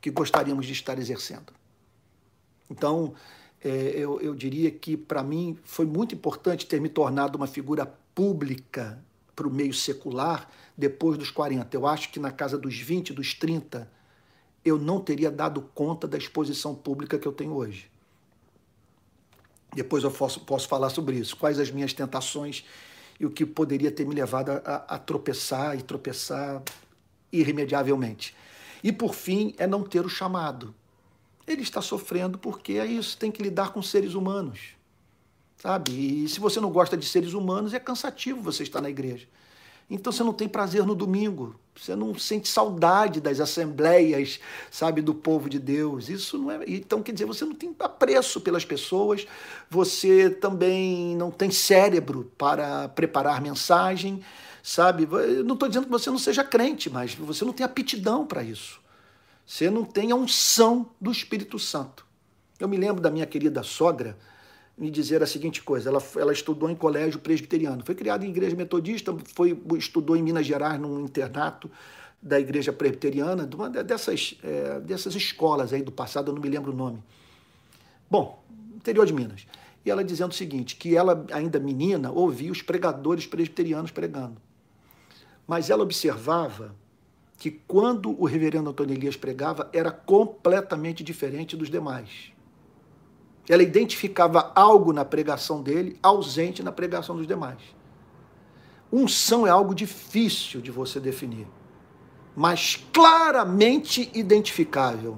que gostaríamos de estar exercendo. Então, é, eu, eu diria que, para mim, foi muito importante ter me tornado uma figura pública para o meio secular depois dos 40. Eu acho que na casa dos 20, dos 30, eu não teria dado conta da exposição pública que eu tenho hoje. Depois eu posso, posso falar sobre isso. Quais as minhas tentações e o que poderia ter me levado a, a tropeçar e tropeçar irremediavelmente. E por fim, é não ter o chamado ele está sofrendo porque é isso, tem que lidar com seres humanos. Sabe? E se você não gosta de seres humanos, é cansativo você estar na igreja. Então você não tem prazer no domingo, você não sente saudade das assembleias, sabe, do povo de Deus. Isso não é. Então, quer dizer, você não tem apreço pelas pessoas, você também não tem cérebro para preparar mensagem, sabe? Eu não estou dizendo que você não seja crente, mas você não tem aptidão para isso. Você não tem a unção do Espírito Santo. Eu me lembro da minha querida sogra me dizer a seguinte coisa: ela, ela estudou em colégio presbiteriano, foi criada em igreja metodista, foi, estudou em Minas Gerais, num internato da igreja presbiteriana, de uma dessas, é, dessas escolas aí do passado, eu não me lembro o nome. Bom, interior de Minas. E ela dizendo o seguinte: que ela, ainda menina, ouvia os pregadores presbiterianos pregando. Mas ela observava que quando o reverendo Antônio Elias pregava era completamente diferente dos demais. Ela identificava algo na pregação dele ausente na pregação dos demais. Unção é algo difícil de você definir, mas claramente identificável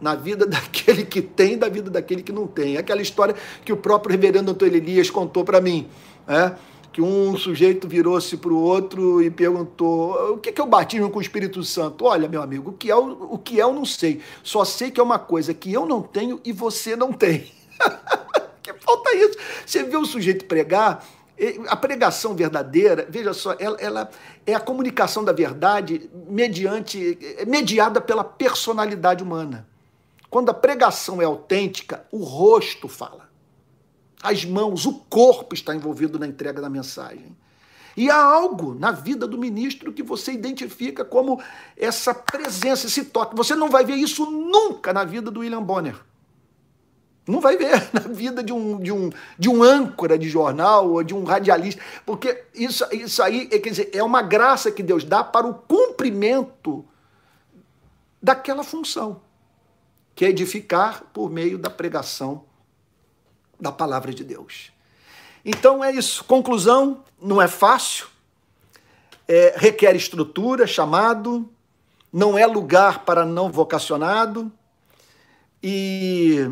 na vida daquele que tem e da vida daquele que não tem. É aquela história que o próprio reverendo Antônio Elias contou para mim. É? Que um sujeito virou-se para o outro e perguntou: o que é o batismo com o Espírito Santo? Olha, meu amigo, o que, é, o, que é eu não sei. Só sei que é uma coisa que eu não tenho e você não tem. que falta isso. Você vê o sujeito pregar, a pregação verdadeira, veja só, ela, ela, é a comunicação da verdade mediante, mediada pela personalidade humana. Quando a pregação é autêntica, o rosto fala as mãos, o corpo está envolvido na entrega da mensagem. E há algo na vida do ministro que você identifica como essa presença, esse toque. Você não vai ver isso nunca na vida do William Bonner. Não vai ver na vida de um, de um, de um âncora de jornal ou de um radialista, porque isso, isso aí é, quer dizer, é uma graça que Deus dá para o cumprimento daquela função, que é edificar por meio da pregação da palavra de Deus. Então é isso. Conclusão: não é fácil, é, requer estrutura, chamado, não é lugar para não vocacionado e.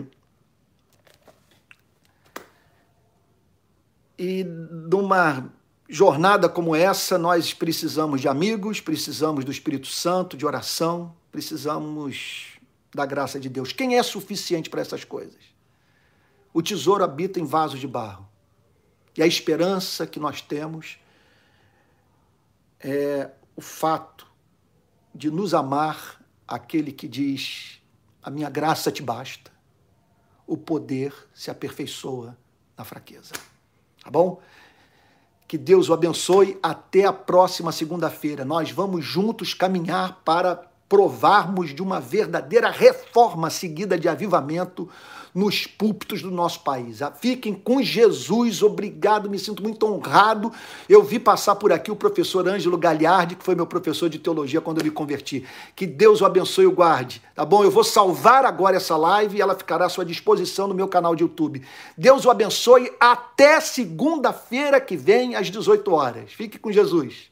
E numa jornada como essa, nós precisamos de amigos, precisamos do Espírito Santo, de oração, precisamos da graça de Deus. Quem é suficiente para essas coisas? O tesouro habita em vasos de barro. E a esperança que nós temos é o fato de nos amar aquele que diz: A minha graça te basta, o poder se aperfeiçoa na fraqueza. Tá bom? Que Deus o abençoe. Até a próxima segunda-feira. Nós vamos juntos caminhar para provarmos de uma verdadeira reforma seguida de avivamento nos púlpitos do nosso país. Ah, fiquem com Jesus, obrigado, me sinto muito honrado. Eu vi passar por aqui o professor Ângelo Gagliardi, que foi meu professor de teologia quando eu me converti. Que Deus o abençoe e o guarde, tá bom? Eu vou salvar agora essa live e ela ficará à sua disposição no meu canal de YouTube. Deus o abençoe até segunda-feira que vem, às 18 horas. Fique com Jesus.